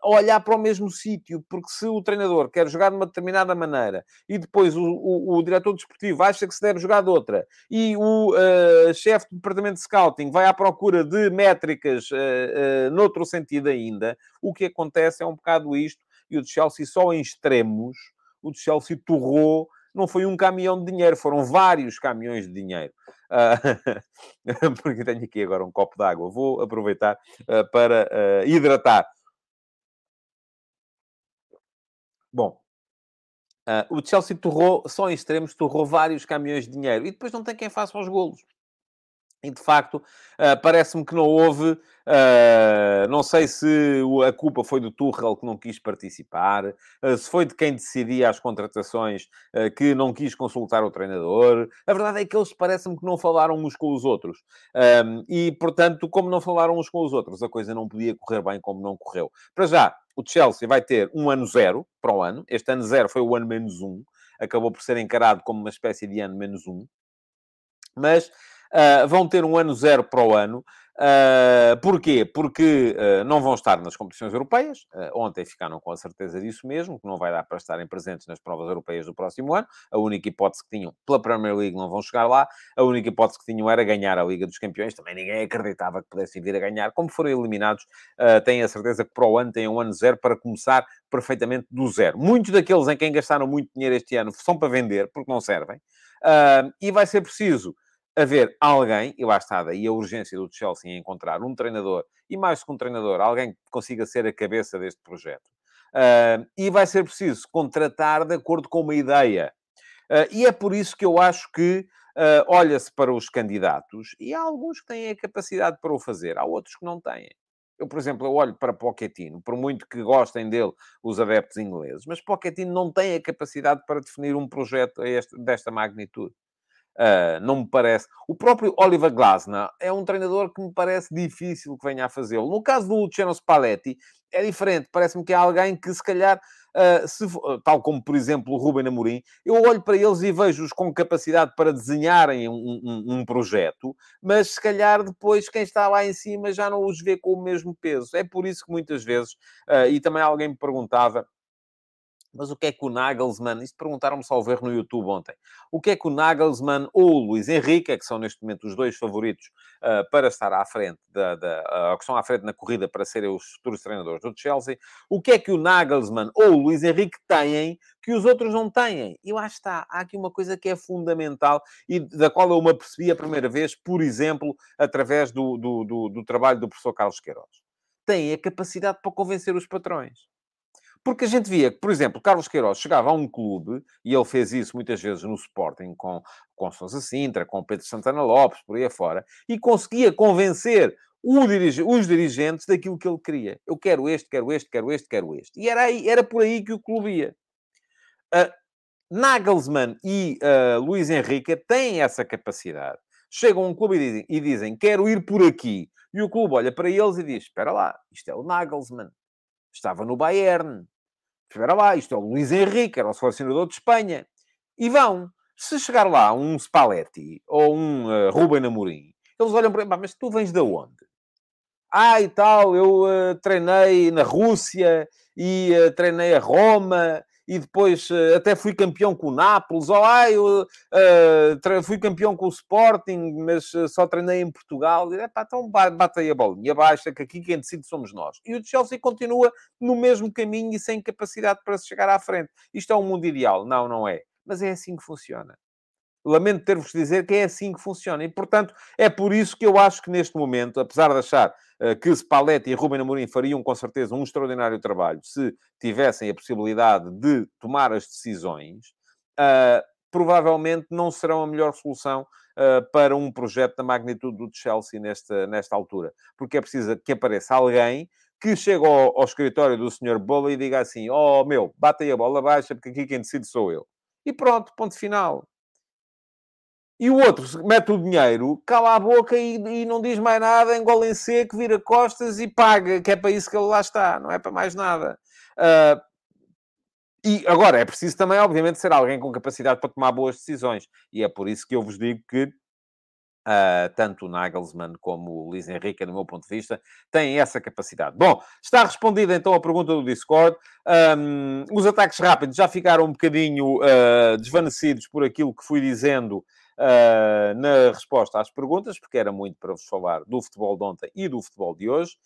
A: a olhar para o mesmo sítio, porque se o treinador quer jogar de uma determinada maneira e depois o, o, o diretor desportivo acha que se deve jogar de outra e o uh, chefe do departamento de scouting vai à procura de métricas uh, uh, noutro sentido ainda, o que acontece é um bocado isto, e o de Chelsea só em extremos, o de Chelsea torrou não foi um caminhão de dinheiro, foram vários caminhões de dinheiro. Uh, porque tenho aqui agora um copo d'água. Vou aproveitar uh, para uh, hidratar Bom, o Chelsea torrou, só em extremos, torrou vários caminhões de dinheiro e depois não tem quem faça os golos. E de facto, uh, parece-me que não houve. Uh, não sei se a culpa foi do Tuchel que não quis participar, se foi de quem decidia as contratações que não quis consultar o treinador. A verdade é que eles parecem-me que não falaram uns com os outros. e, portanto, como não falaram uns com os outros, a coisa não podia correr bem como não correu. Para já, o Chelsea vai ter um ano zero para o ano. Este ano zero foi o ano menos um. Acabou por ser encarado como uma espécie de ano menos um. Mas uh, vão ter um ano zero para o ano. Uh, porquê? Porque uh, não vão estar nas competições europeias. Uh, ontem ficaram com a certeza disso mesmo, que não vai dar para estarem presentes nas provas europeias do próximo ano. A única hipótese que tinham pela Premier League não vão chegar lá. A única hipótese que tinham era ganhar a Liga dos Campeões. Também ninguém acreditava que pudessem vir a ganhar. Como foram eliminados, uh, têm a certeza que para o ano têm um ano zero para começar perfeitamente do zero. Muitos daqueles em quem gastaram muito dinheiro este ano são para vender, porque não servem. e vai ser preciso haver alguém, e lá está daí a urgência do Chelsea em encontrar um treinador, e mais que um treinador, alguém que consiga ser a cabeça deste projeto. Uh, e vai ser preciso contratar de acordo com uma ideia. Uh, e é por isso que eu acho que uh, olha-se para os candidatos, e há alguns que têm a capacidade para o fazer, há outros que não têm. Eu, por exemplo, eu olho para Pochettino, por muito que gostem dele os adeptos ingleses, mas Pochettino não tem a capacidade para definir um projeto desta magnitude. Uh, não me parece. O próprio Oliver Glasner é um treinador que me parece difícil que venha a fazê-lo. No caso do Luciano Spalletti, é diferente. Parece-me que é alguém que, se calhar, uh, se, tal como, por exemplo, o Ruben Amorim, eu olho para eles e vejo-os com capacidade para desenharem um, um, um, projeto, mas se calhar depois quem está lá em cima já não os vê com o mesmo peso. É por isso que muitas vezes, uh, e também alguém me perguntava mas o que é que o Nagelsmann, isto perguntaram-me só ver no YouTube ontem, o que é que o Nagelsmann ou o Luís Henrique, que são neste momento os dois favoritos uh, para estar à frente, da, da, uh, que estão à frente na corrida para serem os futuros treinadores do Chelsea, o que é que o Nagelsmann ou o Luís Henrique têm que os outros não têm? E lá está, há aqui uma coisa que é fundamental e da qual eu me apercebi a primeira vez, por exemplo, através do, do, do, do trabalho do professor Carlos Queiroz. Têm a capacidade para convencer os patrões. Porque a gente via que, por exemplo, Carlos Queiroz chegava a um clube, e ele fez isso muitas vezes no Sporting, com, com Sousa Sintra, com Pedro Santana Lopes, por aí afora, e conseguia convencer dirige, os dirigentes daquilo que ele queria. Eu quero este, quero este, quero este, quero este. E era, aí, era por aí que o clube ia. Uh, Nagelsmann e uh, Luís Henrique têm essa capacidade. Chegam a um clube e dizem, e dizem, quero ir por aqui. E o clube olha para eles e diz, espera lá, isto é o Nagelsmann. Estava no Bayern. Espera lá, isto é o Luís Henrique, era o selecionador de Espanha. E vão. Se chegar lá um Spalletti ou um uh, Ruben Amorim, eles olham para ele, mas tu vens de onde? Ah, e tal, eu uh, treinei na Rússia e uh, treinei a Roma e depois uh, até fui campeão com o Nápoles. Ou, ah, eu fui campeão com o Sporting, mas só treinei em Portugal. E, epá, então bate aí a bolinha baixa, que aqui quem decide somos nós. E o Chelsea continua no mesmo caminho e sem capacidade para se chegar à frente. Isto é um mundo ideal? Não, não é. Mas é assim que funciona. Lamento ter-vos de dizer que é assim que funciona. E, portanto, é por isso que eu acho que neste momento, apesar de achar uh, que Spalletti e Ruben Amorim fariam com certeza um extraordinário trabalho se tivessem a possibilidade de tomar as decisões, uh, provavelmente não serão a melhor solução uh, para um projeto da magnitude do Chelsea nesta, nesta altura. Porque é preciso que apareça alguém que chegue ao, ao escritório do Sr. Bola e diga assim: Oh, meu, bate aí a bola baixa, porque aqui quem decide sou eu. E pronto, ponto final. E o outro mete o dinheiro, cala a boca e, e, não diz mais nada, engole em seco, vira costas e paga, que é para isso que ele lá está, não é para mais nada. Uh, e agora, é preciso também, obviamente, ser alguém com capacidade para tomar boas decisões. E é por isso que eu vos digo que uh, tanto o Nagelsmann como o Luís Henrique, no meu ponto de vista, têm essa capacidade. Bom, está respondida então a pergunta do Discord. Um, os ataques rápidos já ficaram um bocadinho uh, desvanecidos por aquilo que fui dizendo uh, na resposta às perguntas, porque era muito para vos falar do futebol de ontem e do futebol de hoje.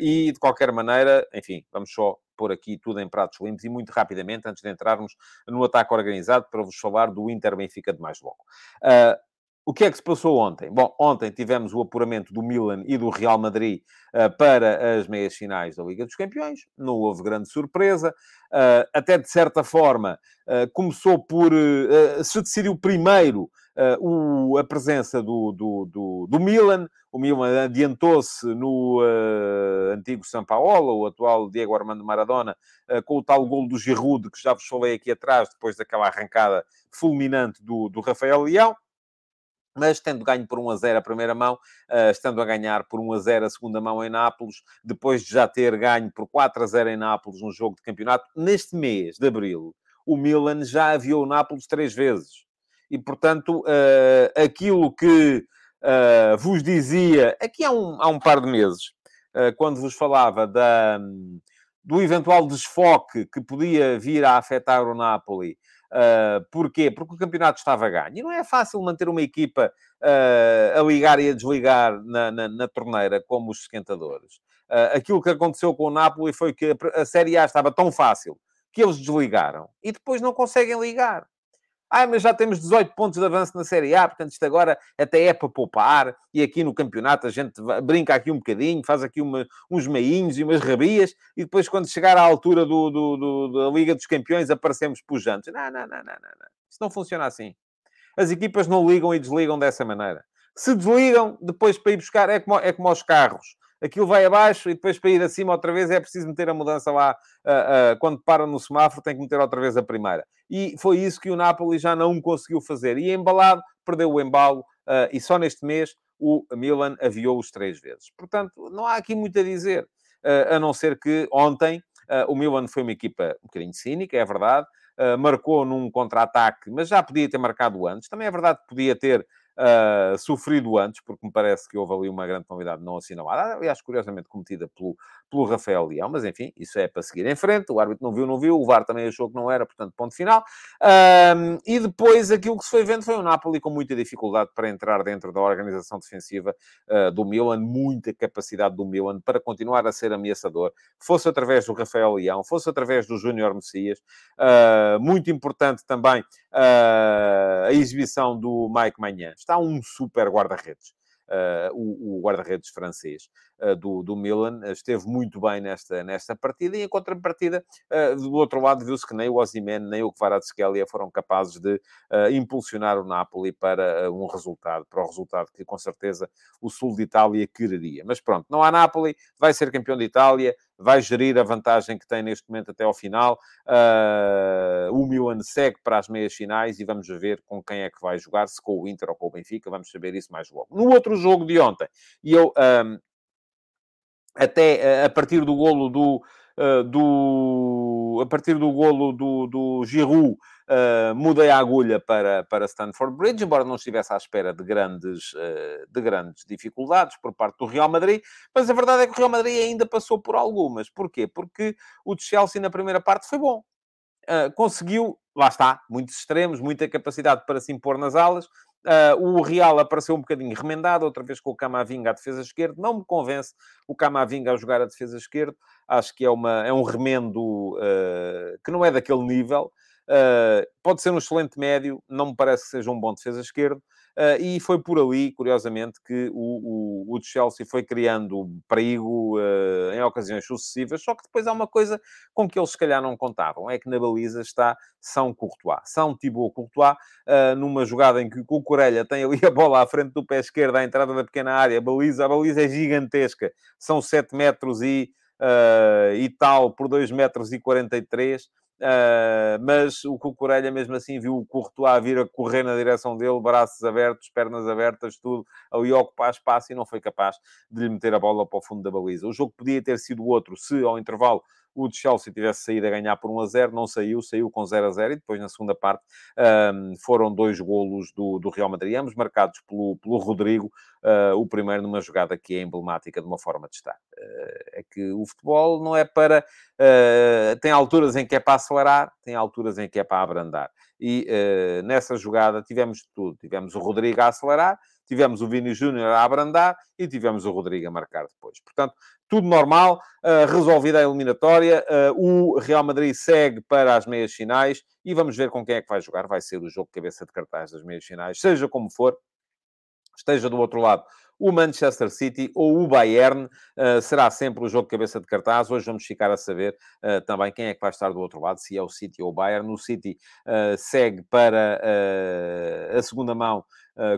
A: E de qualquer maneira, enfim, vamos só pôr aqui tudo em pratos limpos e muito rapidamente, antes de entrarmos no ataque organizado, para vos falar do Inter Benfica de mais logo. Uh, o que é que se passou ontem? Bom, ontem tivemos o apuramento do Milan e do Real Madrid uh, para as meias finais da Liga dos Campeões. Não houve grande surpresa. Uh, até de certa forma, uh, começou por. se decidiu primeiro o, a presença do, do, do, do, Milan. O Milan adiantou-se no antigo São Paulo, o atual Diego Armando Maradona, com o tal gol do Giroud, que já vos falei aqui atrás, depois daquela arrancada fulminante do, do Rafael Leão mas tendo ganho por 1 a 0 a primeira mão, uh, estando a ganhar por 1 a 0 a segunda mão em Nápoles, depois de já ter ganho por 4 a 0 em Nápoles num jogo de campeonato, neste mês de abril, o Milan já aviou Nápoles três vezes. E, portanto, uh, aquilo que uh, vos dizia aqui há um, há um par de meses, quando vos falava da, do eventual desfoque que podia vir a afetar o Napoli Uh, porquê? Porque o campeonato estava ganho. E não é fácil manter uma equipa uh, a ligar e a desligar na, na, na torneira como os esquentadores. Uh, aquilo que aconteceu com o Napoli foi que a Série A estava tão fácil que eles desligaram e depois não conseguem ligar. Ah, mas já temos 18 pontos de avanço na Série A, portanto isto agora até é para poupar. E aqui no campeonato a gente brinca aqui um bocadinho, faz aqui uma, uns meinhos e umas rabias, e depois quando chegar à altura do, do, do, da Liga dos Campeões aparecemos pujantes. Não, não, não, não, não, não. Isto não funciona assim. As equipas não ligam e desligam dessa maneira. Se desligam, depois para ir buscar, é como, é como aos carros aquilo vai abaixo e depois para ir acima outra vez é preciso meter a mudança lá. Uh, uh, quando para no semáforo, tem que meter outra vez a primeira. E foi isso que o Napoli já não conseguiu fazer. E embalado, perdeu o embalo uh, e só neste mês o Milan aviou-os três vezes. Portanto, não há aqui muito a dizer, a não ser que ontem o Milan foi uma equipa um bocadinho cínica, é verdade. marcou num contra-ataque, mas já podia ter marcado antes. Também é verdade que podia ter uh, sofrido antes, porque me parece que houve ali uma grande novidade não assinalada, aliás, curiosamente cometida pelo, pelo Rafael Leão, mas enfim, isso é para seguir em frente. O árbitro não viu, não viu, o VAR também achou que não era, portanto, ponto final. Uh, e depois aquilo que se foi vendo foi o Napoli com muita dificuldade para entrar dentro da organização defensiva uh, do Milan, muita capacidade do Milan para continuar a ser ameaçador, fosse através do Rafael Leão, fosse através do Júnior Messias. Uh, muito importante também a exibição do Mike Manhã está um super guarda-redes. uh, o, o guarda-redes francês uh, do, do Milan, esteve muito bem nesta, nesta partida, e em contrapartida, do outro lado, viu-se que nem o Osimhen, nem o Kvaratskhelia foram capazes de impulsionar o Napoli para um resultado, para o resultado que com certeza o sul de Itália quereria. Mas pronto, não há Napoli, vai ser campeão de Itália, vai gerir a vantagem que tem neste momento até ao final. Uh, o Milan segue para as meias finais e vamos ver com quem é que vai jogar, se com o Inter ou com o Benfica, vamos saber isso mais logo. No outro jogo de ontem, e eu um, até a partir do golo do, uh, do a partir do golo do, do Giroud Uh, mudei a agulha para, para Stanford Bridge, embora não estivesse à espera de grandes, uh, de grandes dificuldades por parte do Real Madrid, mas a verdade é que o Real Madrid ainda passou por algumas. Porquê? Porque o Chelsea na primeira parte foi bom. Uh, conseguiu, lá está, muitos extremos, muita capacidade para se impor nas alas. o Real apareceu um bocadinho remendado, outra vez com o Camavinga à defesa esquerda. Não me convence o Camavinga a jogar a defesa esquerda. Acho que é, uma, é um remendo que não é daquele nível. Uh, pode ser um excelente médio, não me parece que seja um bom defesa esquerdo. Uh, e foi por ali, curiosamente, que o, o, o Chelsea foi criando perigo uh, em ocasiões sucessivas, só que depois há uma coisa com que eles se calhar não contavam, é que na baliza está São Courtois. São Thibaut Courtois, numa jogada em que o Corelha tem ali a bola à frente do pé esquerdo, à entrada da pequena área, a baliza, a baliza é gigantesca, são 7 metros e, e tal por 2 metros e 43 Uh, mas o Cucurelha, mesmo assim, viu o Courtois vir a correr na direção dele, braços abertos, pernas abertas, tudo, ali ocupar espaço e não foi capaz de lhe meter a bola para o fundo da baliza. O jogo podia ter sido outro se, ao intervalo, o de Chelsea tivesse saído a ganhar por 1 a 0, não saiu, saiu com 0 a 0 e depois na segunda parte um, foram dois golos do, do Real Madrid, ambos marcados pelo, pelo Rodrigo, uh, o primeiro numa jogada que é emblemática de uma forma de estar. Uh, é que o futebol não é para... Uh, tem alturas em que é para acelerar, tem alturas em que é para abrandar. E nessa jogada tivemos tudo. Tivemos o Rodrigo a acelerar, tivemos o Vini Júnior a abrandar e tivemos o Rodrigo a marcar depois. Portanto, tudo normal, uh, resolvida a eliminatória. Uh, o Real Madrid segue para as meias finais e vamos ver com quem é que vai jogar. Vai ser o jogo cabeça de cartaz das meias finais, seja como for, esteja do outro lado o Manchester City ou o Bayern. Uh, será sempre o jogo de cabeça de cartaz. Hoje vamos ficar a saber uh, também quem é que vai estar do outro lado, se é o City ou o Bayern. O City uh, segue para a segunda mão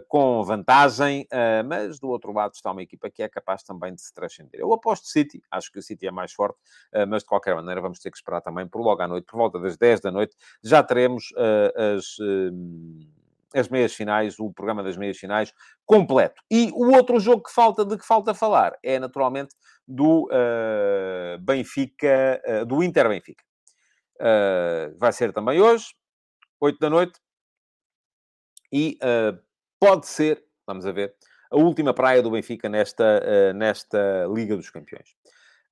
A: com vantagem, mas do outro lado está uma equipa que é capaz também de se transcender. Eu aposto City, acho que o City é mais forte, mas de qualquer maneira vamos ter que esperar também por logo à noite, por volta das 10 da noite, já teremos as as meias finais, o programa das meias finais completo. E o outro jogo que falta, de que falta falar, é naturalmente do uh, Benfica, uh, do Inter Benfica. Uh, vai ser também hoje, 8 da noite, e pode ser, vamos a ver, a última praia do Benfica nesta, nesta Liga dos Campeões.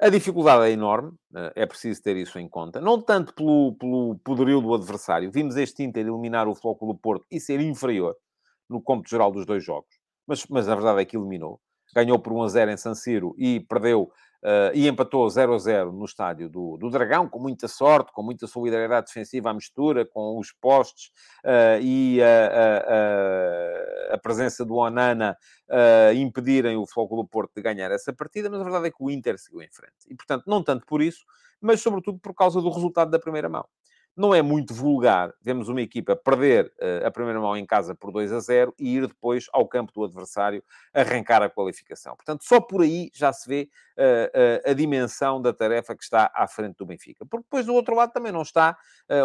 A: A dificuldade é enorme, eh, é preciso ter isso em conta. Não tanto pelo, pelo poderio do adversário. Vimos este Inter eliminar o Flóculo Porto e ser inferior no cômputo geral dos dois jogos. Mas, mas a verdade é que eliminou. Ganhou por 1 a 0 em San Siro e perdeu Uh, e empatou 0 a 0 no estádio do, do Dragão, com muita sorte, com muita solidariedade defensiva à mistura, com os postes uh, e a, a, presença do Onana uh, impedirem o do Porto de ganhar essa partida, mas a verdade é que o Inter seguiu em frente. E, portanto, não tanto por isso, mas sobretudo por causa do resultado da primeira mão não é muito vulgar. Vemos uma equipa perder uh, a primeira mão em casa por 2 a 0 e ir depois ao campo do adversário arrancar a qualificação. Portanto, só por aí já se vê uh, uh, a dimensão da tarefa que está à frente do Benfica. Porque depois do outro lado também não está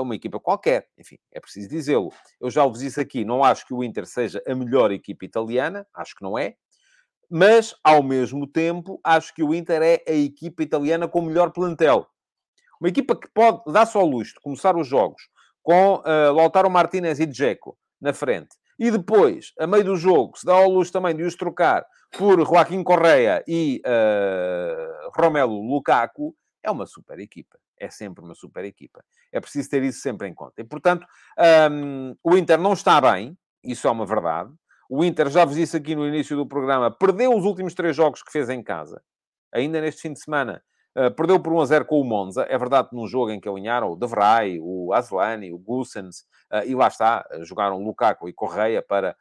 A: uma equipa qualquer. Enfim, é preciso dizê-lo. Eu já vos disse aqui, não acho que o Inter seja a melhor equipa italiana, acho que não é. Mas, ao mesmo tempo, acho que o Inter é a equipa italiana com o melhor plantel. Uma equipa que pode dar-se ao luxo de começar os jogos com uh, Lautaro Martinez e Dzeko na frente. E depois, a meio do jogo, se dá ao luxo também de os trocar por Joaquim Correia e uh, Romelu Lukaku, é uma super equipa. É sempre uma super equipa. É preciso ter isso sempre em conta. E, portanto, um, o Inter não está bem, isso é uma verdade. O Inter, já vos disse aqui no início do programa, perdeu os últimos três jogos que fez em casa. Ainda neste fim de semana, perdeu por 1 a 0 com o Monza. É verdade que num jogo em que alinharam o De Vrij, o Aslani, o Gussens, uh, e lá está, jogaram Lukaku e Correia para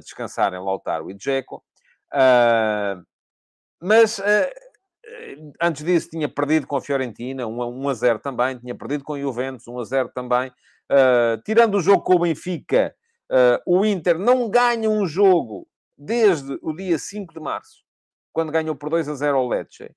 A: descansarem Lautaro e Dzeko. Mas antes disso tinha perdido com a Fiorentina, 1 a 0 também, tinha perdido com o Juventus, 1 a 0 também. Tirando o jogo com o Benfica, o Inter não ganha um jogo desde o dia 5 de março, quando ganhou por 2 a 0 ao Lecce.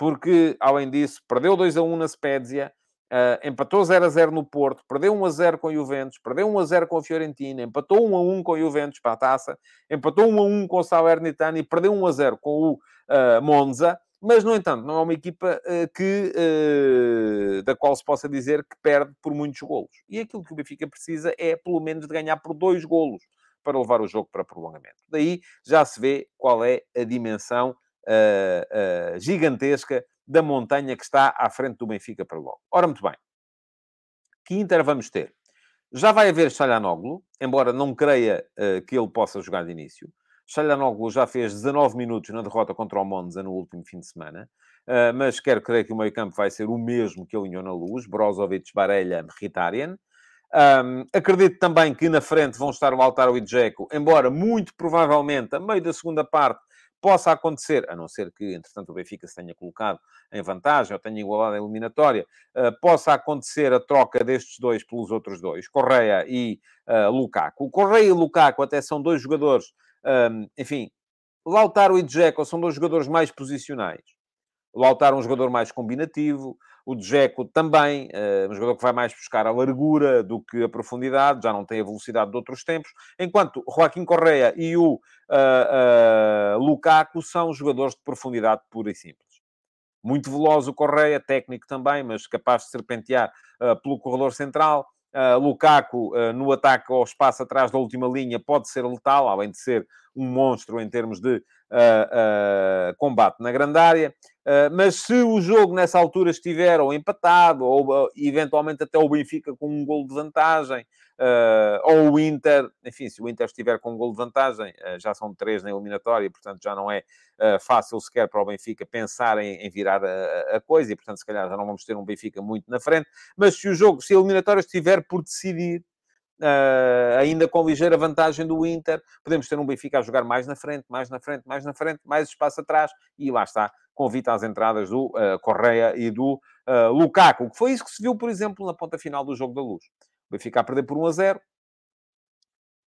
A: Porque, além disso, perdeu 2 a 1 na Spezia, Uh, empatou 0 a 0 no Porto, perdeu 1 a 0 com o Juventus, perdeu 1 a 0 com a Fiorentina, empatou 1 a 1 com o Juventus para a taça, empatou 1 a 1 com o Salernitana e perdeu 1 a 0 com o uh, Monza. Mas, no entanto, não é uma equipa uh, que, da qual se possa dizer que perde por muitos golos. E aquilo que o Benfica precisa é, pelo menos, de ganhar por dois golos para levar o jogo para prolongamento. Daí já se vê qual é a dimensão gigantesca da montanha que está à frente do Benfica para logo. Ora, muito bem. Que Inter vamos ter? Já vai haver Chalhanoglu, embora não creia uh, que ele possa jogar de início. Chalhanoglu já fez 19 minutos na derrota contra o Monza no último fim de semana, uh, mas quero crer que o meio-campo vai ser o mesmo que alinhou na luz: Brozovic, Barella, Mkhitaryan. Um, acredito também que na frente vão estar o Lautaro e Dzeko, embora muito provavelmente, a meio da segunda parte, possa acontecer, a não ser que, entretanto, o Benfica se tenha colocado em vantagem ou tenha igualado a eliminatória, uh, possa acontecer a troca destes dois pelos outros dois, Correia e uh, Lukaku. Correia e Lukaku até são dois jogadores, um, enfim, Lautaro e Dzeko são dois jogadores mais posicionais. O Lautaro é um jogador mais combinativo, o Dzeko também, uh, um jogador que vai mais buscar a largura do que a profundidade, já não tem a velocidade de outros tempos, enquanto Joaquim Correa e o uh, uh, Lukaku são jogadores de profundidade pura e simples. Muito veloz o Correia, técnico também, mas capaz de serpentear pelo corredor central. Uh, Lukaku, uh, no ataque ao espaço atrás da última linha, pode ser letal, além de ser um monstro em termos de uh, combate na grande área. mas se o jogo nessa altura estiver ou empatado, ou eventualmente até o Benfica com um gol de vantagem, ou o Inter, enfim, se o Inter estiver com um gol de vantagem, já são três na eliminatória, portanto já não é fácil sequer para o Benfica pensar em, em virar a, a, coisa, e portanto se calhar já não vamos ter um Benfica muito na frente. Mas se o jogo, se a eliminatória estiver por decidir, Uh, ainda com ligeira vantagem do Inter, podemos ter um Benfica a jogar mais na frente, mais na frente, mais na frente, mais espaço atrás, e lá está, convite às entradas do uh, Correia e do uh, Lukaku, que foi isso que se viu, por exemplo, na ponta final do Jogo da Luz. O Benfica a perder por 1 a 0,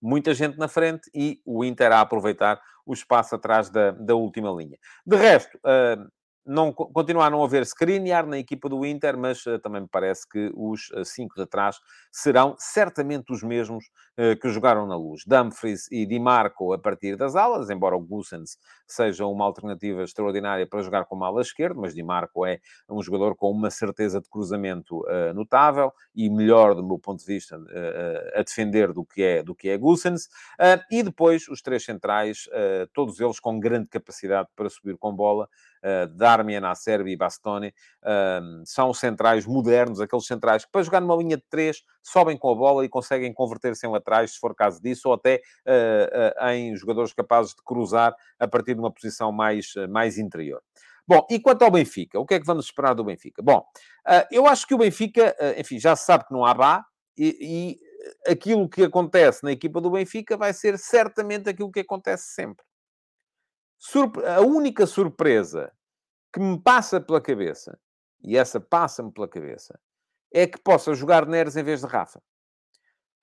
A: muita gente na frente e o Inter a aproveitar o espaço atrás da, da última linha. De resto, uh, não, continua a não haver Skriniar na equipa do Inter, mas uh, também me parece que os uh, cinco de trás serão certamente os mesmos uh, que jogaram na luz. Dumfries e Di Marco a partir das alas, embora o Gussens seja uma alternativa extraordinária para jogar como ala esquerdo, mas Di Marco é um jogador com uma certeza de cruzamento notável e melhor, do meu ponto de vista, a defender do que é, do que é Gussens. e depois os três centrais, todos eles com grande capacidade para subir com bola, uh, Darmian, Acerbi e Bastoni, uh, são centrais modernos, aqueles centrais que para jogar numa linha de três sobem com a bola e conseguem converter-se em laterais, se for caso disso, ou até uh, em jogadores capazes de cruzar a partir de uma posição mais, mais interior. Bom, e quanto ao Benfica, o que é que vamos esperar do Benfica? Bom, eu acho que o Benfica, enfim, já se sabe que não há Bá, e, e aquilo que acontece na equipa do Benfica vai ser certamente aquilo que acontece sempre. A única surpresa que me passa pela cabeça, e essa passa-me pela cabeça, é que possa jogar Neres em vez de Rafa.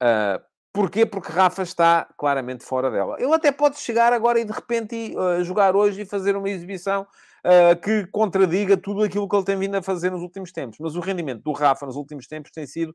A: Uh, porquê? Porque Rafa está claramente fora dela. Ele até pode chegar agora e de repente uh, jogar hoje e fazer uma exibição uh, que contradiga tudo aquilo que ele tem vindo a fazer nos últimos tempos. Mas o rendimento do Rafa nos últimos tempos tem sido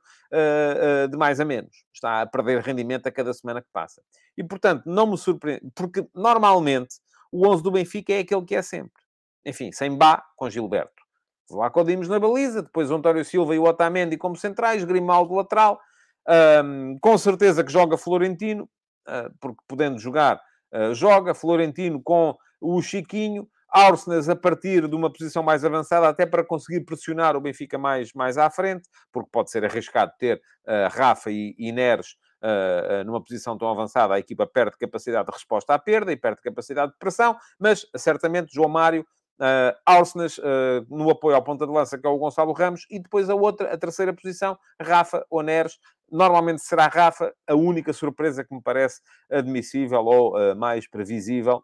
A: de mais a menos. Está a perder rendimento a cada semana que passa. E, portanto, não me surpreende, porque normalmente o 11 do Benfica é aquele que é sempre. Enfim, sem Bá, com Gilberto. Vlaco Dimos na baliza, depois António Silva e o Otamendi como centrais, Grimaldo lateral. Um, com certeza que joga Florentino, uh, porque podendo jogar, uh, joga. Florentino com o Chiquinho. Arsenas a partir de uma posição mais avançada, até para conseguir pressionar o Benfica mais, mais à frente, porque pode ser arriscado ter uh, Rafa e, e Neres uh, numa posição tão avançada, a equipa perde capacidade de resposta à perda e perde capacidade de pressão, mas certamente João Mário Uh, Arsenas uh, no apoio ao ponta de lança, que é o Gonçalo Ramos, e depois a outra, a terceira posição, Rafa Oneres. Normalmente será Rafa a única surpresa que me parece admissível ou uh, mais previsível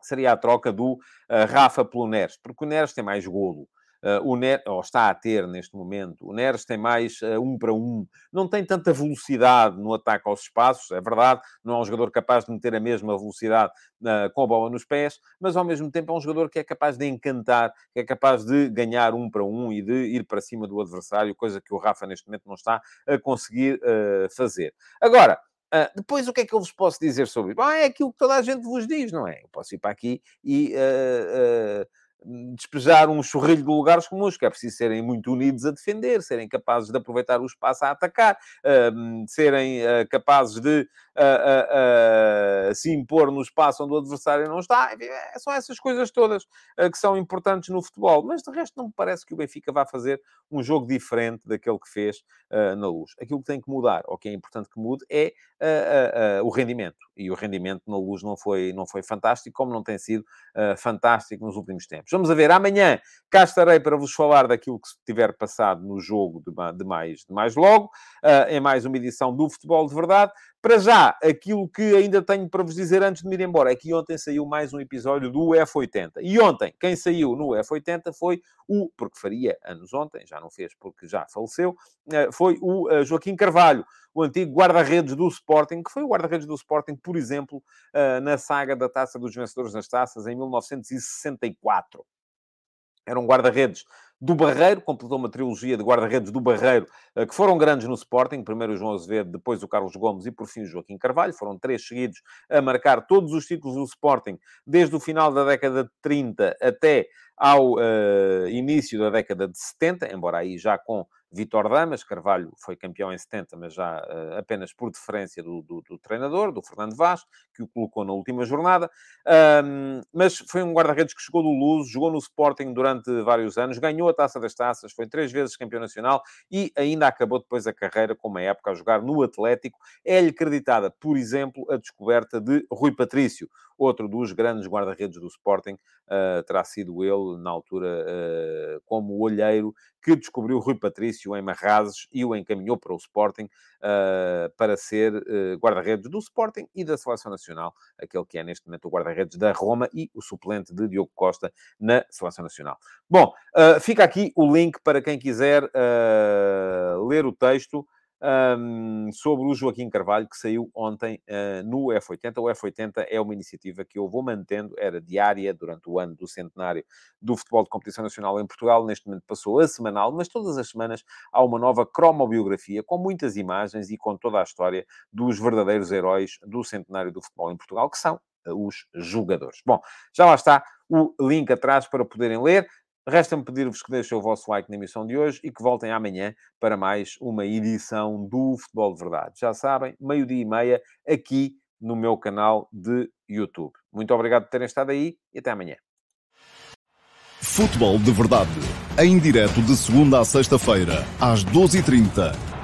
A: seria a troca do uh, Rafa pelo Neres, porque o Neres tem mais golo. O ou está a ter neste momento, o Neres tem mais uh, um para um, não tem tanta velocidade no ataque aos espaços, é verdade, não é um jogador capaz de meter a mesma velocidade com a bola nos pés, mas ao mesmo tempo é um jogador que é capaz de encantar, que é capaz de ganhar um para um e de ir para cima do adversário, coisa que o Rafa neste momento não está a conseguir fazer. Agora, Uh, depois, o que é que eu vos posso dizer sobre isso? é aquilo que toda a gente vos diz, não é? Eu posso ir para aqui e uh, uh, despejar um chorrilho de lugares comuns, que é preciso serem muito unidos a defender, serem capazes de aproveitar o espaço a atacar, uh, serem uh, capazes de uh, se impor no espaço onde o adversário não está. É, são essas coisas todas que são importantes no futebol. Mas, de resto, não me parece que o Benfica vá fazer um jogo diferente daquele que fez na Luz. Aquilo que tem que mudar, ou que é importante que mude, é o rendimento. E o rendimento na Luz não foi, não foi fantástico, como não tem sido fantástico nos últimos tempos. Vamos a ver, amanhã cá estarei para vos falar daquilo que tiver passado no jogo de, mais, de mais logo, uh, em mais uma edição do Futebol de Verdade. Para já, aquilo que ainda tenho para vos dizer antes de me ir embora é que ontem saiu mais um episódio do F80. E ontem, quem saiu no F80 foi o, porque faria anos ontem, já não fez porque já faleceu, ah, foi o ah, Joaquim Carvalho, o antigo guarda-redes do Sporting, que foi o guarda-redes do Sporting, por exemplo, na saga da Taça dos Vencedores nas Taças em 1964. Era um guarda-redes do Barreiro, completou uma trilogia de guarda-redes do Barreiro, eh, que foram grandes no Sporting, primeiro o João Azevedo, depois o Carlos Gomes e por fim o Joaquim Carvalho, foram três seguidos a marcar todos os títulos do Sporting, desde o final da década de 30 até ao uh, início da década de 70, embora aí já com Vitor Damas, Carvalho foi campeão em 70, mas já uh, apenas por deferência do, do, do, treinador, do Fernando Vaz, que o colocou na última jornada. Um, mas foi um guarda-redes que chegou do Luz, jogou no Sporting durante vários anos, ganhou a Taça das Taças, foi três vezes campeão nacional e ainda acabou depois a carreira com uma época a jogar no Atlético. É-lhe acreditada, por exemplo, a descoberta de Rui Patrício, outro dos grandes guarda-redes do Sporting, uh, terá sido ele, na altura, uh, como olheiro, que descobriu Rui Patrício em Marrazes e o encaminhou para o Sporting uh, para ser guarda-redes do Sporting e da Seleção Nacional, aquele que é neste momento o guarda-redes da Roma e o suplente de Diogo Costa na Seleção Nacional. Bom, fica aqui o link para quem quiser ler o texto um, sobre o Joaquim Carvalho, que saiu ontem uh, no F80. O F80 é uma iniciativa que eu vou mantendo, era diária durante o ano do centenário do futebol de competição nacional em Portugal. Neste momento passou a semanal, mas todas as semanas há uma nova cromobiografia com muitas imagens e com toda a história dos verdadeiros heróis do centenário do futebol em Portugal, que são os jogadores. Bom, já lá está o link atrás para poderem ler. Resta-me pedir-vos que deixem o vosso like na emissão de hoje e que voltem amanhã para mais uma edição do Futebol de Verdade. Já sabem, meio-dia e meia, aqui no meu canal de YouTube. Muito obrigado por terem estado aí e até amanhã.
B: Futebol de Verdade, em direto de segunda a sexta-feira, às 12h30